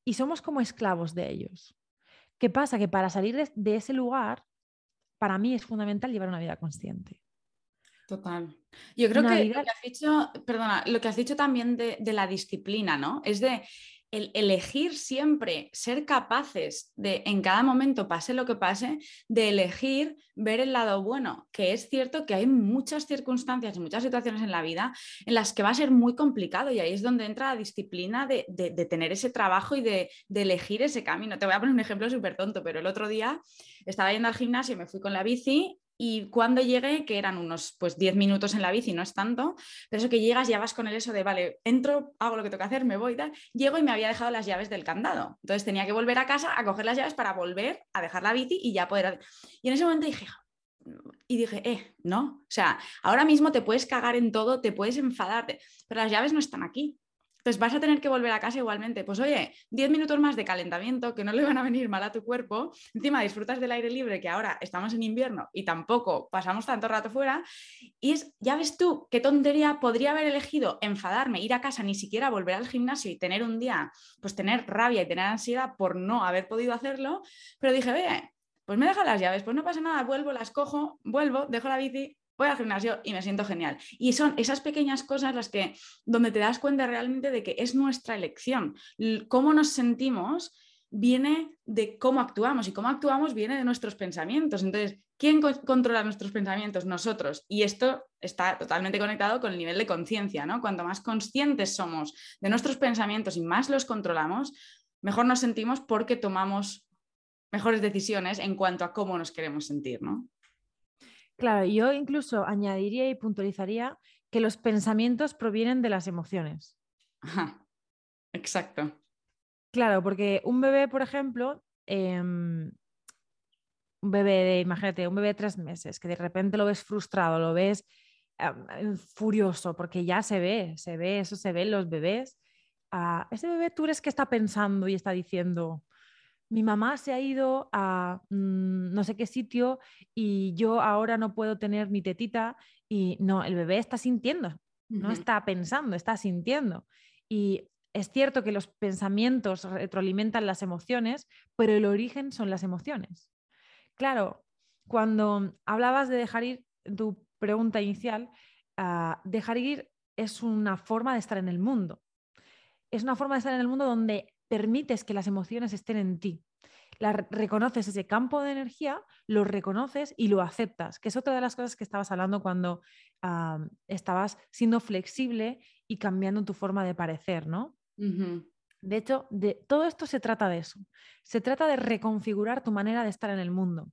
B: y somos como esclavos de ellos. ¿Qué pasa? Que para salir de, ese lugar, para mí es fundamental llevar una vida consciente.
A: Total. Yo creo que lo que has dicho, perdona, lo que has dicho también de, de, la disciplina, ¿no? Es de el elegir siempre, ser capaces de, en cada momento, pase lo que pase, de elegir ver el lado bueno, que es cierto que hay muchas circunstancias y muchas situaciones en la vida en las que va a ser muy complicado y ahí es donde entra la disciplina de, tener ese trabajo y de, de, elegir ese camino. Te voy a poner un ejemplo súper tonto, pero el otro día estaba yendo al gimnasio y me fui con la bici y cuando llegué, que eran unos pues 10 minutos en la bici, no es tanto, pero eso que llegas ya vas con el eso de, vale, entro, hago lo que tengo que hacer, me voy, tal. Llego y me había dejado las llaves del candado. Entonces tenía que volver a casa a coger las llaves para volver a dejar la bici y ya poder... Y en ese momento dije, y dije, eh, no, o sea, ahora mismo te puedes cagar en todo, te puedes enfadar, pero las llaves no están aquí. Entonces vas a tener que volver a casa igualmente. Pues oye, 10 minutos más de calentamiento que no le van a venir mal a tu cuerpo. Encima disfrutas del aire libre que ahora estamos en invierno y tampoco pasamos tanto rato fuera. Y es, ya ves tú, qué tontería podría haber elegido enfadarme, ir a casa, ni siquiera volver al gimnasio y tener un día, pues tener rabia y tener ansiedad por no haber podido hacerlo. Pero dije, ve, pues me deja las llaves, pues no pasa nada, vuelvo, las cojo, vuelvo, dejo la bici, voy al gimnasio y me siento genial. Y son esas pequeñas cosas las que, donde te das cuenta realmente de que es nuestra elección. Cómo nos sentimos viene de cómo actuamos y cómo actuamos viene de nuestros pensamientos. Entonces, ¿quién controla nuestros pensamientos? Nosotros. Y esto está totalmente conectado con el nivel de conciencia, ¿no? Cuanto más conscientes somos de nuestros pensamientos y más los controlamos, mejor nos sentimos porque tomamos mejores decisiones en cuanto a cómo nos queremos sentir, ¿no?
B: Claro, yo incluso añadiría y puntualizaría que los pensamientos provienen de las emociones.
A: Exacto.
B: Claro, porque un bebé, por ejemplo, em, un bebé de, imagínate, un bebé de tres meses, que de repente lo ves frustrado, lo ves furioso, porque ya se ve, se ve, eso se ve en los bebés. Ah, ese bebé tú eres que está pensando y está diciendo, mi mamá se ha ido a mm, no sé qué sitio y yo ahora no puedo tener mi tetita y no, el bebé está sintiendo, no está pensando, está sintiendo. Y es cierto que los pensamientos retroalimentan las emociones, pero el origen son las emociones. Claro, cuando hablabas de dejar ir, tu pregunta inicial, ah, dejar ir es una forma de estar en el mundo. Es una forma de estar en el mundo donde permites que las emociones estén en ti. La, reconoces ese campo de energía, lo reconoces y lo aceptas, que es otra de las cosas que estabas hablando cuando estabas siendo flexible y cambiando tu forma de parecer, ¿no? De hecho, de, todo esto se trata de eso. Se trata de reconfigurar tu manera de estar en el mundo.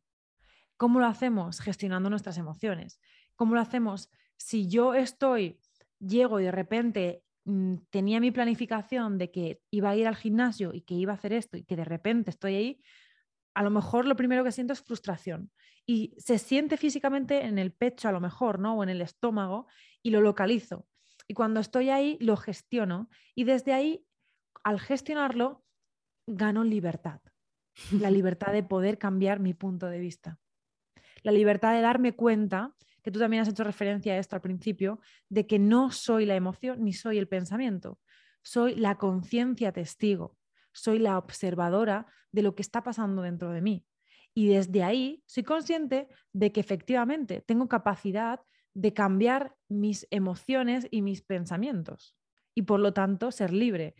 B: ¿Cómo lo hacemos? Gestionando nuestras emociones. ¿Cómo lo hacemos? Si yo estoy, llego y de repente Mm, tenía mi planificación de que iba a ir al gimnasio y que iba a hacer esto y que de repente estoy ahí, a lo mejor lo primero que siento es frustración. Y se siente físicamente en el pecho a lo mejor, ¿no? O en el estómago y lo localizo. Y cuando estoy ahí, lo gestiono. Y desde ahí, al gestionarlo, gano libertad. La libertad de poder cambiar mi punto de vista. La libertad de darme cuenta que tú también has hecho referencia a esto al principio, de que no soy la emoción ni soy el pensamiento, soy la conciencia testigo, soy la observadora de lo que está pasando dentro de mí. Y desde ahí soy consciente de que efectivamente tengo capacidad de cambiar mis emociones y mis pensamientos y por lo tanto ser libre.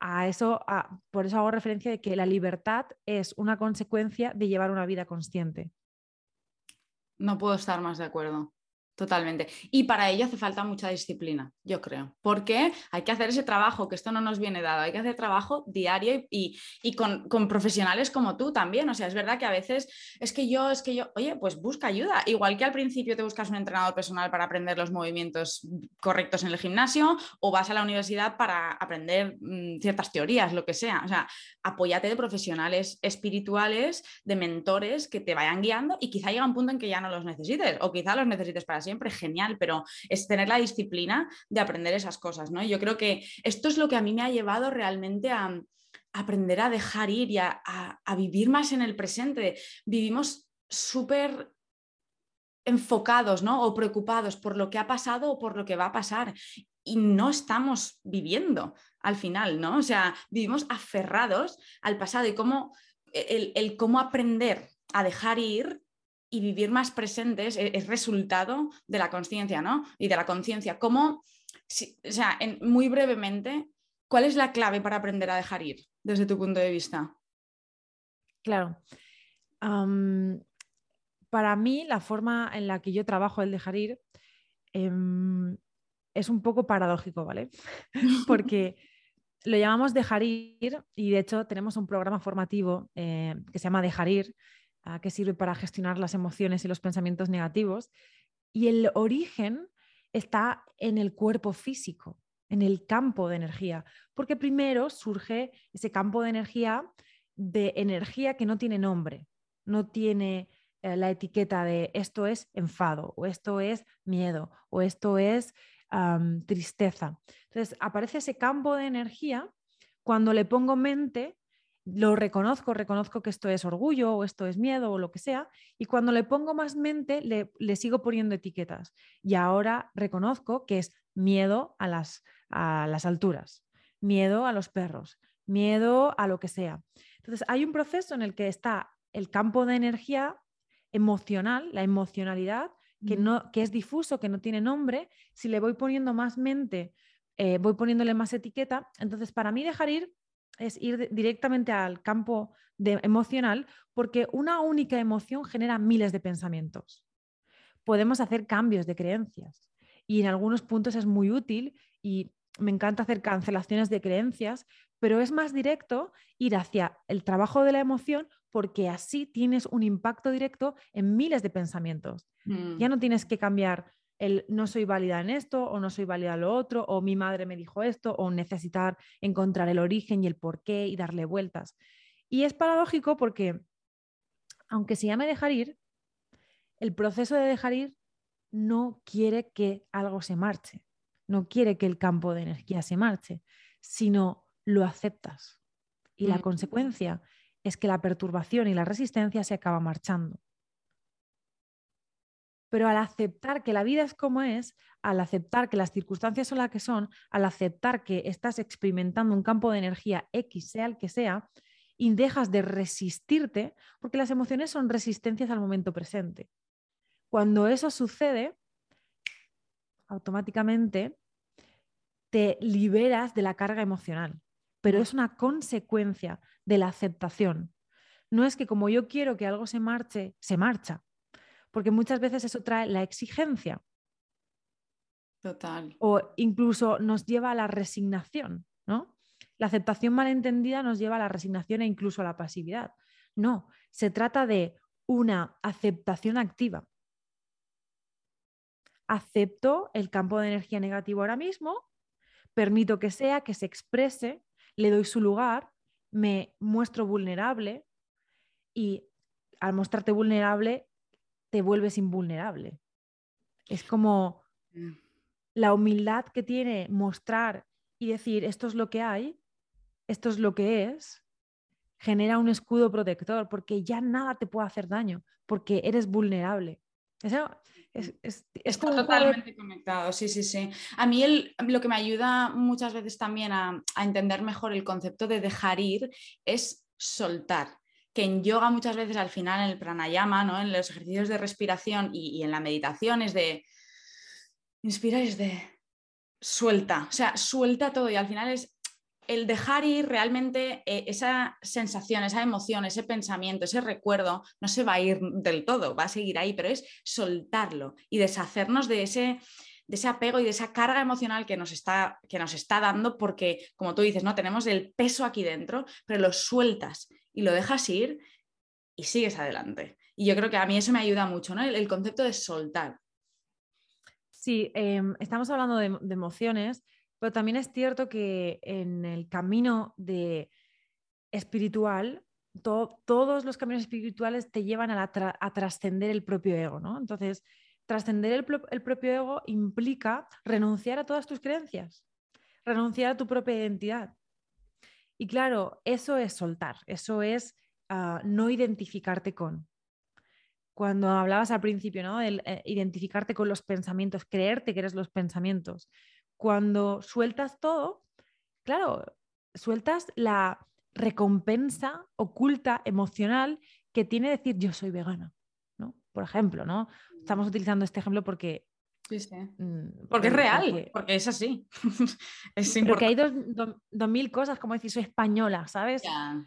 B: A eso, por eso hago referencia de que la libertad es una consecuencia de llevar una vida consciente.
A: No puedo estar más de acuerdo. Totalmente. Y para ello hace falta mucha disciplina, yo creo. Porque hay que hacer ese trabajo, que esto no nos viene dado, hay que hacer trabajo diario y, con, profesionales como tú también. O sea, es verdad que a veces es que yo, es que yo, oye, pues busca ayuda. Igual que al principio te buscas un entrenador personal para aprender los movimientos correctos en el gimnasio o vas a la universidad para aprender mm, ciertas teorías, lo que sea. O sea, apóyate de profesionales espirituales, de mentores que te vayan guiando y quizá llega un punto en que ya no los necesites o quizá los necesites para siempre siempre, genial, pero es tener la disciplina de aprender esas cosas, ¿no? Yo creo que esto es lo que a mí me ha llevado realmente a, aprender a dejar ir y a, vivir más en el presente. Vivimos súper enfocados ¿no? o preocupados por lo que ha pasado o por lo que va a pasar y no estamos viviendo al final, ¿no? O sea, vivimos aferrados al pasado y cómo el, el cómo aprender a dejar ir y vivir más presentes e-, es, resultado de la conciencia, ¿no? Y de la conciencia. ¿Cómo, o sea, muy brevemente, cuál es la clave para aprender a dejar ir desde tu punto de vista?
B: Claro. para mí, la forma en la que yo trabajo el dejar ir em, es un poco paradójico, ¿vale? Porque lo llamamos dejar ir y de hecho tenemos un programa formativo eh, que se llama Dejar ir, que sirve para gestionar las emociones y los pensamientos negativos. Y el origen está en el cuerpo físico, en el campo de energía, porque primero surge ese campo de energía de energía que no tiene nombre, no tiene eh, la etiqueta de esto es enfado, o esto es miedo, o esto es tristeza. Entonces aparece ese campo de energía cuando le pongo mente lo reconozco, reconozco que esto es orgullo o esto es miedo o lo que sea, y cuando le pongo más mente le, sigo poniendo etiquetas. Y ahora reconozco que es miedo a las, a las alturas, miedo a los perros, miedo a lo que sea. Entonces hay un proceso en el que está el campo de energía emocional, la emocionalidad, que, no, que es difuso, que no tiene nombre. Si le voy poniendo más mente, eh, voy poniéndole más etiqueta. Entonces, para mí dejar ir es ir directamente al campo de emocional porque una única emoción genera miles de pensamientos. Podemos hacer cambios de creencias y en algunos puntos es muy útil y me encanta hacer cancelaciones de creencias, pero es más directo ir hacia el trabajo de la emoción porque así tienes un impacto directo en miles de pensamientos. Ya mm. no tienes que cambiar el no soy válida en esto o no soy válida en lo otro o mi madre me dijo esto o necesitar encontrar el origen y el por qué y darle vueltas. Y es paradójico porque aunque se llame dejar ir, el proceso de dejar ir no quiere que algo se marche, no quiere que el campo de energía se marche, sino lo aceptas. Y la mm. consecuencia es que la perturbación y la resistencia se acaba marchando. Pero al aceptar que la vida es como es, al aceptar que las circunstancias son las que son, al aceptar que estás experimentando un campo de energía X, sea el que sea, y dejas de resistirte, porque las emociones son resistencias al momento presente. Cuando eso sucede, automáticamente te liberas de la carga emocional, pero es una consecuencia de la aceptación. No es que como yo quiero que algo se marche, se marcha porque muchas veces eso trae la exigencia.
A: Total.
B: O incluso nos lleva a la resignación, ¿no? La aceptación malentendida nos lleva a la resignación e incluso a la pasividad. No, se trata de una aceptación activa. Acepto el campo de energía negativo ahora mismo, permito que sea, que se exprese, le doy su lugar, me muestro vulnerable y al mostrarte vulnerable te vuelves invulnerable. Es como mm. la humildad que tiene mostrar y decir esto es lo que hay, esto es lo que es, genera un escudo protector porque ya nada te puede hacer daño, porque eres vulnerable. Eso es,
A: Está totalmente conectado, sí, sí, sí. A mí lo que me ayuda muchas veces también a, a entender mejor el concepto de dejar ir es soltar que en yoga muchas veces al final, en el pranayama, ¿no? en los ejercicios de respiración y, en la meditación es de inspirar es de suelta, o sea, suelta todo y al final es el dejar ir realmente eh, esa sensación, esa emoción, ese pensamiento, ese recuerdo, no se va a ir del todo, va a seguir ahí, pero es soltarlo y deshacernos de ese, de ese apego y de esa carga emocional que nos, está, que nos está dando porque, como tú dices, ¿no? tenemos el peso aquí dentro, pero lo sueltas y lo dejas ir y sigues adelante. Y yo creo que a mí eso me ayuda mucho, ¿no? El, concepto de soltar.
B: Sí, em, estamos hablando de, emociones, pero también es cierto que en el camino de espiritual, todos los caminos espirituales te llevan a, trascender el propio ego, ¿no? Entonces, trascender el, el propio ego implica renunciar a todas tus creencias, renunciar a tu propia identidad. Y claro, eso es soltar, eso es ah, no identificarte con. Cuando hablabas al principio, ¿no? El, eh, identificarte con los pensamientos, creerte que eres los pensamientos. Cuando sueltas todo, claro, sueltas la recompensa oculta emocional que tiene decir yo soy vegana, ¿no? Por ejemplo, ¿no? Estamos utilizando este ejemplo porque
A: Mm, porque es real, porque, es así.
B: es Pero que hay dos, mil cosas, como decir, soy española, ¿sabes?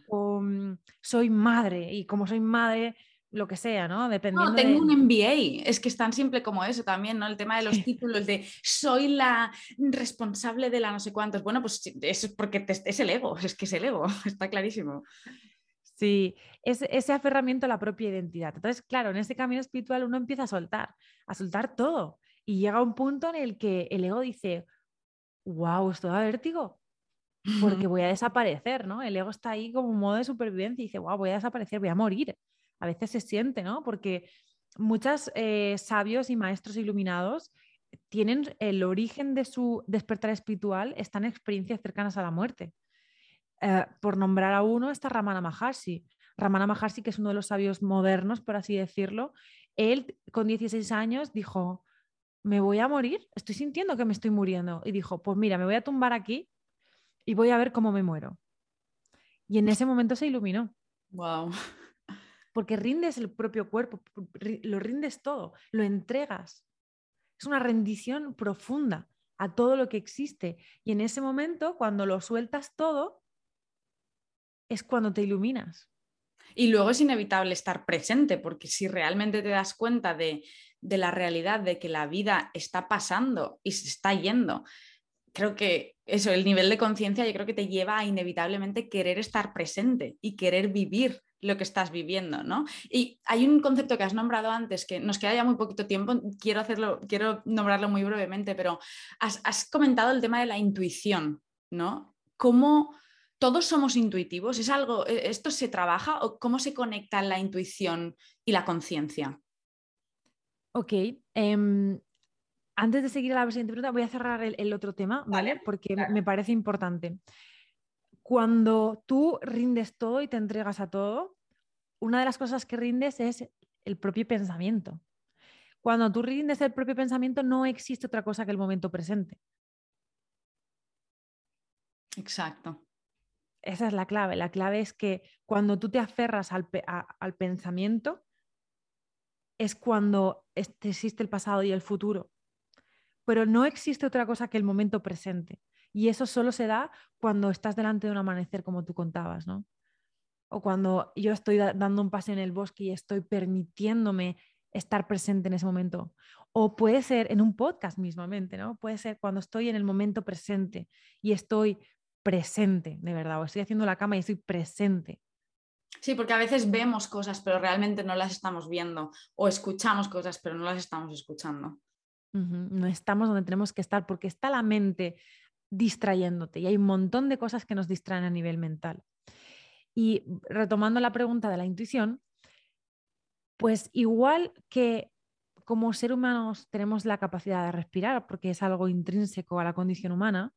B: O mm, soy madre, y como soy madre, lo que sea, ¿no? Dependiendo.
A: No, tengo un MBA, es que es tan simple como eso también, ¿no? El tema de los títulos de soy la responsable de la no sé cuántos. Bueno, pues eso es porque es el ego, es que es el ego, está clarísimo.
B: Sí, es, ese aferramiento a la propia identidad. Entonces, claro, en ese camino espiritual uno empieza a soltar, a soltar todo. Y llega un punto en el que el ego dice, wow, esto da vértigo, porque voy a desaparecer, ¿no? El ego está ahí como un modo de supervivencia y dice, wow, voy a desaparecer, voy a morir. a veces se siente, ¿no? Porque muchos eh, sabios y maestros iluminados tienen el origen de su despertar espiritual, están en experiencias cercanas a la muerte. Eh, por nombrar a uno está Ramana Maharshi. Ramana Maharshi, que es uno de los sabios modernos, por así decirlo, él con 16 años dijo, me voy a morir, estoy sintiendo que me estoy muriendo. Y dijo, pues mira, me voy a tumbar aquí y voy a ver cómo me muero. Y en ese momento se iluminó.
A: Wow.
B: Porque rindes el propio cuerpo, lo rindes todo, lo entregas. Es una rendición profunda a todo lo que existe. Y en ese momento, cuando lo sueltas todo, es cuando te iluminas.
A: Y luego es inevitable estar presente, porque si realmente te das cuenta de, de la realidad, de que la vida está pasando y se está yendo, creo que eso, el nivel de conciencia, yo creo que te lleva a inevitablemente querer estar presente y querer vivir lo que estás viviendo, ¿no? Y hay un concepto que has nombrado antes que nos queda ya muy poquito tiempo, quiero hacerlo, quiero nombrarlo muy brevemente, pero has, has comentado el tema de la intuición, ¿no? ¿Cómo todos somos intuitivos? ¿Es algo, e, esto se trabaja o cómo se conecta la intuición y la conciencia?
B: Ok. Em, antes de seguir a la siguiente pregunta, voy a cerrar el, otro tema, ¿vale? Porque me parece importante. Cuando tú rindes todo y te entregas a todo, una de las cosas que rindes es el propio pensamiento. Cuando tú rindes el propio pensamiento, no existe otra cosa que el momento presente.
A: Exacto.
B: Esa es la clave. La clave es que cuando tú te aferras al, pensamiento, es cuando existe el pasado y el futuro. Pero no existe otra cosa que el momento presente. Y eso solo se da cuando estás delante de un amanecer, como tú contabas, ¿no? O cuando yo estoy dando un paseo en el bosque y estoy permitiéndome estar presente en ese momento. O puede ser en un podcast mismamente, ¿no? Puede ser cuando estoy en el momento presente y estoy presente, de verdad, o estoy haciendo la cama y estoy presente.
A: Sí, porque a veces vemos cosas, pero realmente no las estamos viendo, o escuchamos cosas, pero no las estamos escuchando.
B: No estamos donde tenemos que estar porque está la mente distrayéndote y hay un montón de cosas que nos distraen a nivel mental. Y retomando la pregunta de la intuición, pues igual que como ser humanos tenemos la capacidad de respirar porque es algo intrínseco a la condición humana,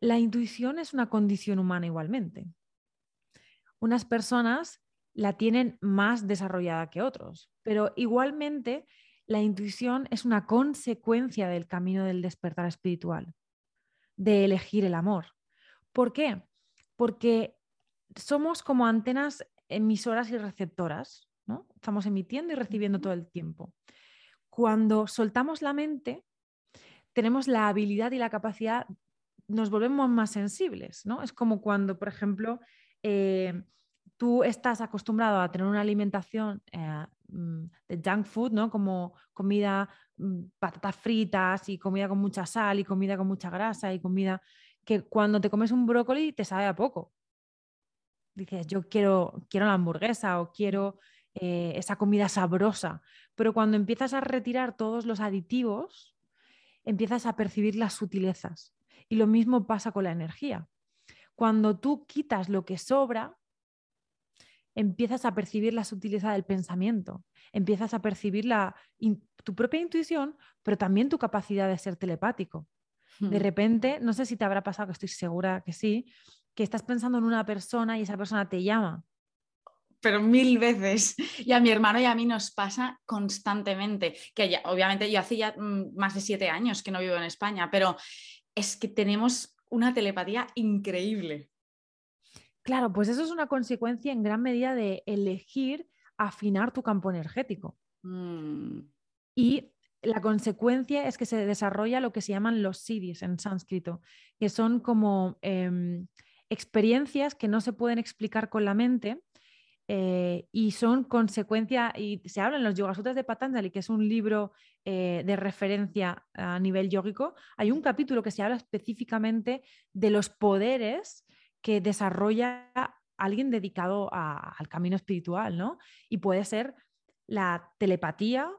B: la intuición es una condición humana igualmente. Unas personas la tienen más desarrollada que otros, pero igualmente la intuición es una consecuencia del camino del despertar espiritual, de elegir el amor. ¿Por qué? Porque somos como antenas emisoras y receptoras, ¿no? Estamos emitiendo y recibiendo todo el tiempo. Cuando soltamos la mente, tenemos la habilidad y la capacidad nos volvemos más sensibles, ¿no? Es como cuando, por ejemplo, eh, tú estás acostumbrado a tener una alimentación eh, mm, de junk food, ¿no? Como comida, mm, patatas fritas y comida con mucha sal y comida con mucha grasa y comida que cuando te comes un brócoli te sabe a poco. Dices, yo quiero, quiero la hamburguesa o quiero eh, esa comida sabrosa, pero cuando empiezas a retirar todos los aditivos, empiezas a percibir las sutilezas y lo mismo pasa con la energía. Cuando tú quitas lo que sobra, empiezas a percibir la sutileza del pensamiento, empiezas a percibir la, tu propia intuición, pero también tu capacidad de ser telepático. De hmm. repente, no sé si te habrá pasado, que estoy segura que sí, que estás pensando en una persona y esa persona te llama.
A: Pero mil veces. Y a mi hermano y a mí nos pasa constantemente. Que ya, obviamente yo hace ya mm, más de siete años que no vivo en España, pero es que tenemos una telepatía increíble.
B: Claro, pues eso es una consecuencia en gran medida de elegir afinar tu campo energético. Mm. Y la consecuencia es que se desarrolla lo que se llaman los siddhis en sánscrito, que son como em, experiencias que no se pueden explicar con la mente, eh, y son consecuencia, y se habla en los Yoga Sutras de Patanjali, que es un libro eh, de referencia a nivel yógico, hay un capítulo que se habla específicamente de los poderes que desarrolla alguien dedicado al camino espiritual, ¿no? Y puede ser la telepatía,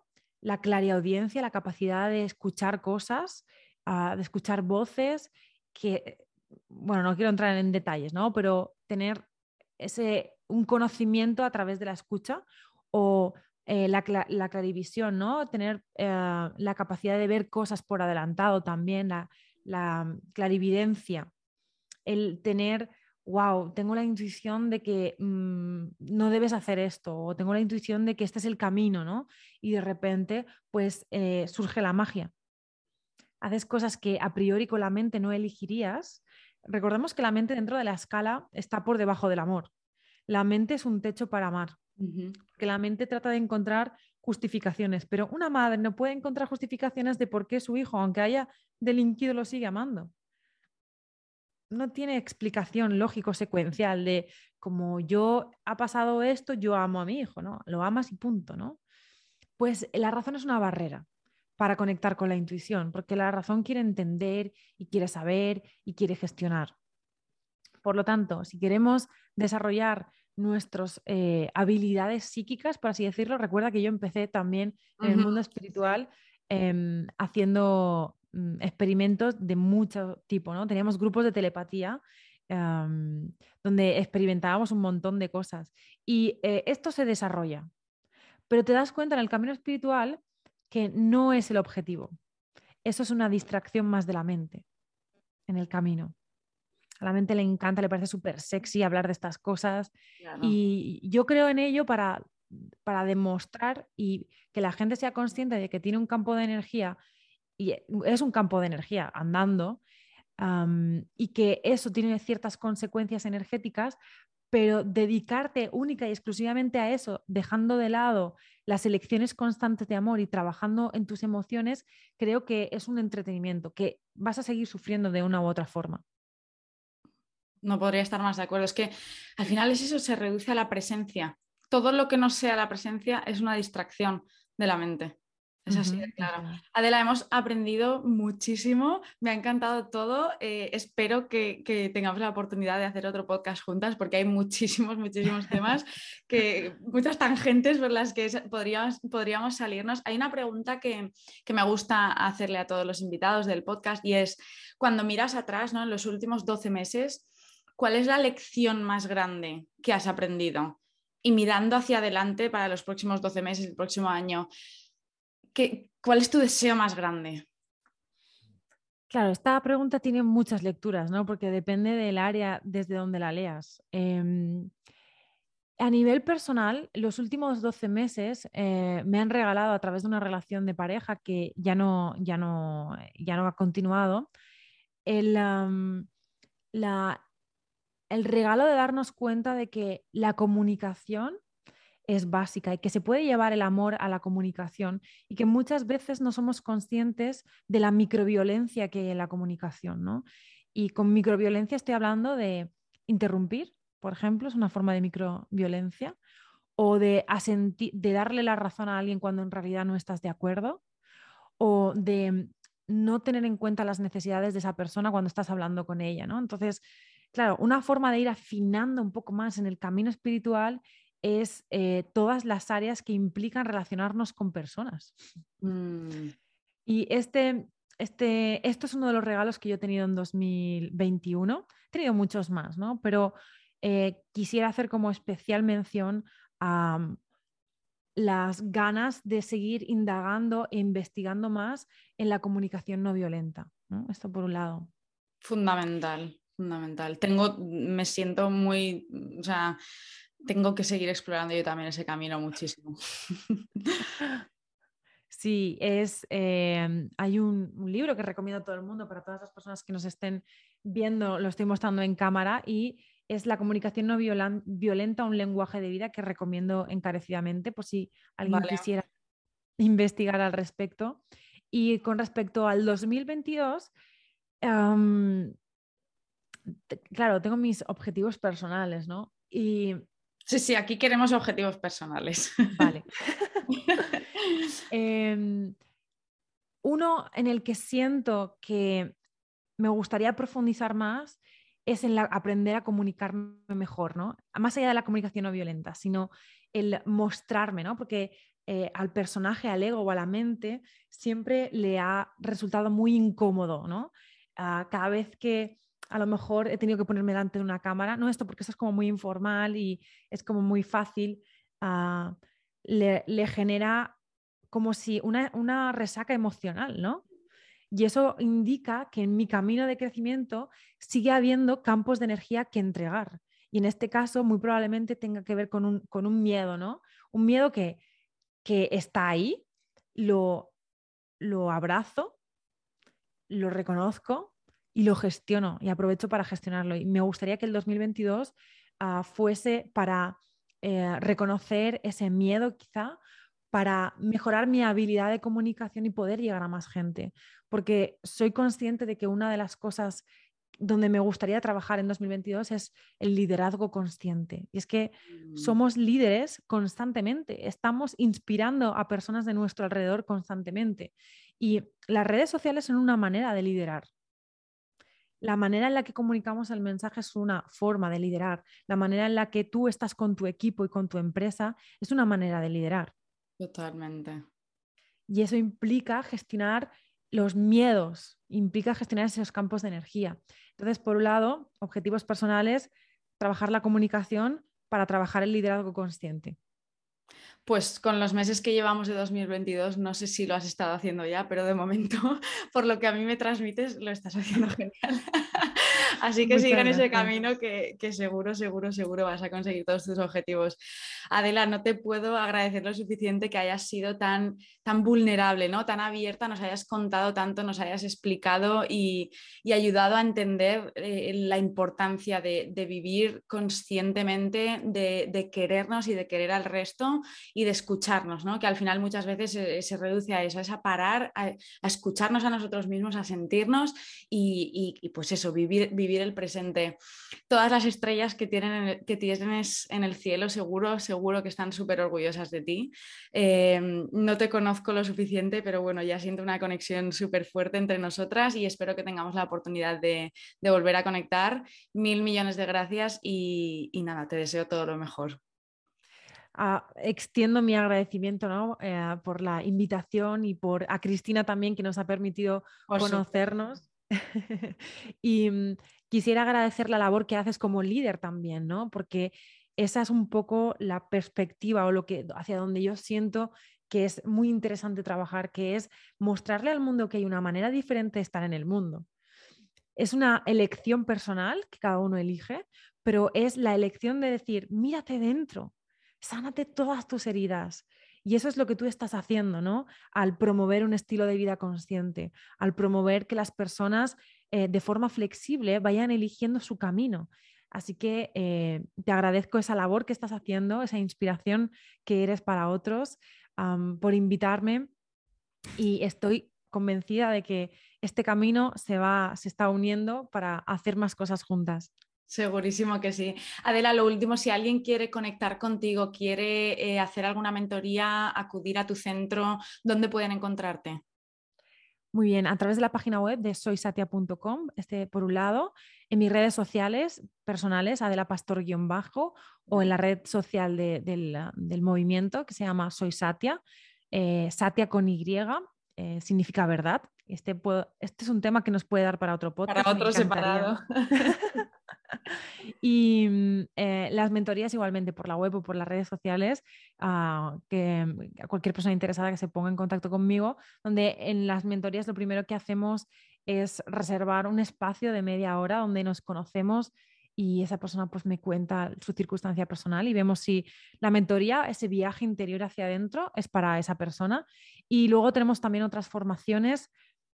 B: la clariaudiencia, la capacidad de escuchar cosas, ah, de escuchar voces, que, bueno, no quiero entrar en detalles, ¿no? Pero tener ese un conocimiento a través de la escucha o eh, la, clarivisión, ¿no? Tener eh, la capacidad de ver cosas por adelantado también, la, clarividencia, el tener, wow, tengo la intuición de que mm, no debes hacer esto, o tengo la intuición de que este es el camino, ¿no? Y de repente, pues eh, surge la magia. Haces cosas que a priori con la mente no elegirías. Recordemos que la mente dentro de la escala está por debajo del amor. La mente es un techo para amar que la mente trata de encontrar justificaciones, pero una madre no puede encontrar justificaciones de por qué su hijo, aunque haya delinquido, lo sigue amando. No tiene explicación lógico secuencial de como yo ha pasado esto, yo amo a mi hijo, ¿no? Lo amas y punto, ¿no? Pues la razón es una barrera para conectar con la intuición, porque la razón quiere entender y quiere saber y quiere gestionar. Por lo tanto, si queremos desarrollar nuestras eh, habilidades psíquicas, por así decirlo. Recuerda que yo empecé también en el mundo espiritual em, haciendo mm, experimentos de mucho tipo, ¿no? Teníamos grupos de telepatía donde experimentábamos un montón de cosas y eh, esto se desarrolla, pero te das cuenta en el camino espiritual que no es el objetivo. Eso es una distracción más de la mente en el camino. A la mente le encanta, le parece súper sexy hablar de estas cosas. Y yo creo en ello para, para demostrar y que la gente sea consciente de que tiene un campo de energía y es un campo de energía andando y que eso tiene ciertas consecuencias energéticas, pero dedicarte única y exclusivamente a eso, dejando de lado las elecciones constantes de amor y trabajando en tus emociones, creo que es un entretenimiento que vas a seguir sufriendo de una u otra forma.
A: No podría estar más de acuerdo. Es que al final es eso, se reduce a la presencia. Todo lo que no sea la presencia es una distracción de la mente. Es así claro. Adela, hemos aprendido muchísimo, me ha encantado todo. Eh, espero que, tengamos la oportunidad de hacer otro podcast juntas porque hay muchísimos, muchísimos temas, que, muchas tangentes por las que podríamos, podríamos salirnos. Hay una pregunta que, que, me gusta hacerle a todos los invitados del podcast y es, cuando miras atrás, ¿no? en los últimos 12 meses, ¿cuál es la lección más grande que has aprendido? Y mirando hacia adelante para los próximos 12 meses, el próximo año, ¿qué, ¿cuál es tu deseo más grande?
B: Claro, esta pregunta tiene muchas lecturas, ¿no? Porque depende del área desde donde la leas. Em, a nivel personal, los últimos 12 meses eh, me han regalado a través de una relación de pareja que ya no, ya no, ya no ha continuado, el, la el regalo de darnos cuenta de que la comunicación es básica y que se puede llevar el amor a la comunicación y que muchas veces no somos conscientes de la microviolencia que hay en la comunicación. ¿no? Y con microviolencia estoy hablando de interrumpir, por ejemplo, es una forma de microviolencia, o de, darle la razón a alguien cuando en realidad no estás de acuerdo, o de no tener en cuenta las necesidades de esa persona cuando estás hablando con ella. ¿no? Entonces, Claro, una forma de ir afinando un poco más en el camino espiritual es eh, todas las áreas que implican relacionarnos con personas. Mm. Y este, este, esto es uno de los regalos que yo he tenido en 2021. He tenido muchos más, ¿no? Pero eh, quisiera hacer como especial mención a mm, las ganas de seguir indagando e investigando más en la comunicación no violenta. Esto por un lado.
A: Fundamental fundamental. Tengo, me siento muy, o sea, tengo que seguir explorando yo también ese camino muchísimo.
B: Sí, es, em, hay un, libro que recomiendo a todo el mundo para todas las personas que nos estén viendo, lo estoy mostrando en cámara y es La comunicación no violenta, un lenguaje de vida que recomiendo encarecidamente por si alguien quisiera investigar al respecto. Y con respecto al 2022, claro, tengo mis objetivos personales, ¿no? Y...
A: Sí, sí, aquí queremos objetivos personales.
B: Vale. Em, uno en el que siento que me gustaría profundizar más es en aprender a comunicarme mejor, ¿no? Más allá de la comunicación no violenta, sino el mostrarme, ¿no? Porque eh, al personaje, al ego o a la mente siempre le ha resultado muy incómodo, ¿no? Ah, cada vez que a lo mejor he tenido que ponerme delante de una cámara, no esto porque eso es como muy informal y es como muy fácil, ah, le, genera como si una, una resaca emocional, ¿no? Y eso indica que en mi camino de crecimiento sigue habiendo campos de energía que entregar. Y en este caso, muy probablemente tenga que ver con un, miedo, ¿no? Un miedo que, que está ahí, lo, lo abrazo, lo reconozco y lo gestiono y aprovecho para gestionarlo. Y me gustaría que el 2022 ah, fuese para eh, reconocer ese miedo quizá, para mejorar mi habilidad de comunicación y poder llegar a más gente. Porque soy consciente de que una de las cosas donde me gustaría trabajar en 2022 es el liderazgo consciente. Y es que mm. somos líderes constantemente, estamos inspirando a personas de nuestro alrededor constantemente. Y las redes sociales son una manera de liderar. La manera en la que comunicamos el mensaje es una forma de liderar. La manera en la que tú estás con tu equipo y con tu empresa es una manera de liderar.
A: Totalmente.
B: Y eso implica gestionar los miedos, implica gestionar esos campos de energía. Entonces, por un lado, objetivos personales, trabajar la comunicación para trabajar el liderazgo consciente.
A: Pues con los meses que llevamos de 2022, no sé si lo has estado haciendo ya, pero de momento, por lo que a mí me transmites, lo estás haciendo genial. Así que sigan ese camino que, seguro, seguro, seguro vas a conseguir todos tus objetivos. Adela, no te puedo agradecer lo suficiente que hayas sido tan, tan vulnerable, ¿no? tan abierta, nos hayas contado tanto, nos hayas explicado y, ayudado a entender eh, la importancia de, vivir conscientemente, de, querernos y de querer al resto y de escucharnos, ¿no? que al final muchas veces se, reduce a eso, es a parar, a, escucharnos a nosotros mismos, a sentirnos y, pues eso, vivir, vivir el presente. Todas las estrellas que, tienen, que tienes en el cielo, seguro, seguro que están súper orgullosas de ti. Eh, no te conozco lo suficiente, pero bueno, ya siento una conexión súper fuerte entre nosotras y espero que tengamos la oportunidad de, volver a conectar. Mil millones de gracias y, nada, te deseo todo lo mejor.
B: Ah, extiendo mi agradecimiento eh, por la invitación y por a Cristina también que nos ha permitido conocernos. y mm, quisiera agradecer la labor que haces como líder también, ¿no? Porque esa es un poco la perspectiva o lo que hacia donde yo siento que es muy interesante trabajar, que es mostrarle al mundo que hay una manera diferente de estar en el mundo. Es una elección personal que cada uno elige, pero es la elección de decir, mírate dentro, sánate todas tus heridas, y eso es lo que tú estás haciendo, ¿no? Al promover un estilo de vida consciente, al promover que las personas eh, de forma flexible vayan eligiendo su camino. Así que eh, te agradezco esa labor que estás haciendo, esa inspiración que eres para otros, por invitarme y estoy convencida de que este camino se va, se está uniendo para hacer más cosas juntas.
A: Segurísimo que sí. Adela, lo último, si alguien quiere conectar contigo, quiere eh, hacer alguna mentoría, acudir a tu centro, ¿dónde pueden encontrarte?
B: Muy bien, a través de la página web de soysatia.com, este por un lado, en mis redes sociales personales, Adela Pastor-bajo, o en la red social del, movimiento que se llama Soy Satia, eh, Satia con Y, eh, significa verdad. Este, este es un tema que nos puede dar para otro podcast.
A: Para otro separado.
B: y mm, eh, las mentorías igualmente por la web o por las redes sociales, ah, que mm, a cualquier persona interesada que se ponga en contacto conmigo, donde en las mentorías lo primero que hacemos es reservar un espacio de media hora donde nos conocemos y esa persona pues me cuenta su circunstancia personal y vemos si la mentoría, ese viaje interior hacia adentro es para esa persona. Y luego tenemos también otras formaciones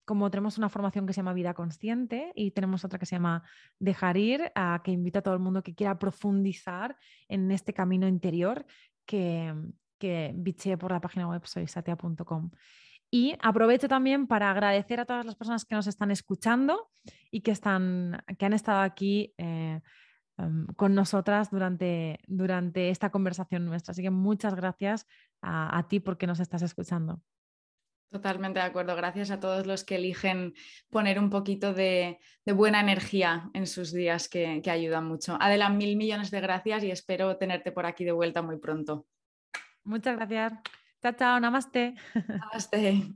B: como tenemos una formación que se llama Vida Consciente y tenemos otra que se llama Dejar Ir, a, que invita a todo el mundo que quiera profundizar en este camino interior que, que biché por la página web soysatia.com. Y aprovecho también para agradecer a todas las personas que nos están escuchando y que, están, que han estado aquí eh, em, con nosotras durante, durante esta conversación nuestra. Así que muchas gracias a ti porque nos estás escuchando.
A: Totalmente de acuerdo. Gracias a todos los que eligen poner un poquito de, buena energía en sus días que, que ayudan mucho. Adela, mil millones de gracias y espero tenerte por aquí de vuelta muy pronto.
B: Muchas gracias. Chao, chao. Namaste.
A: Namaste.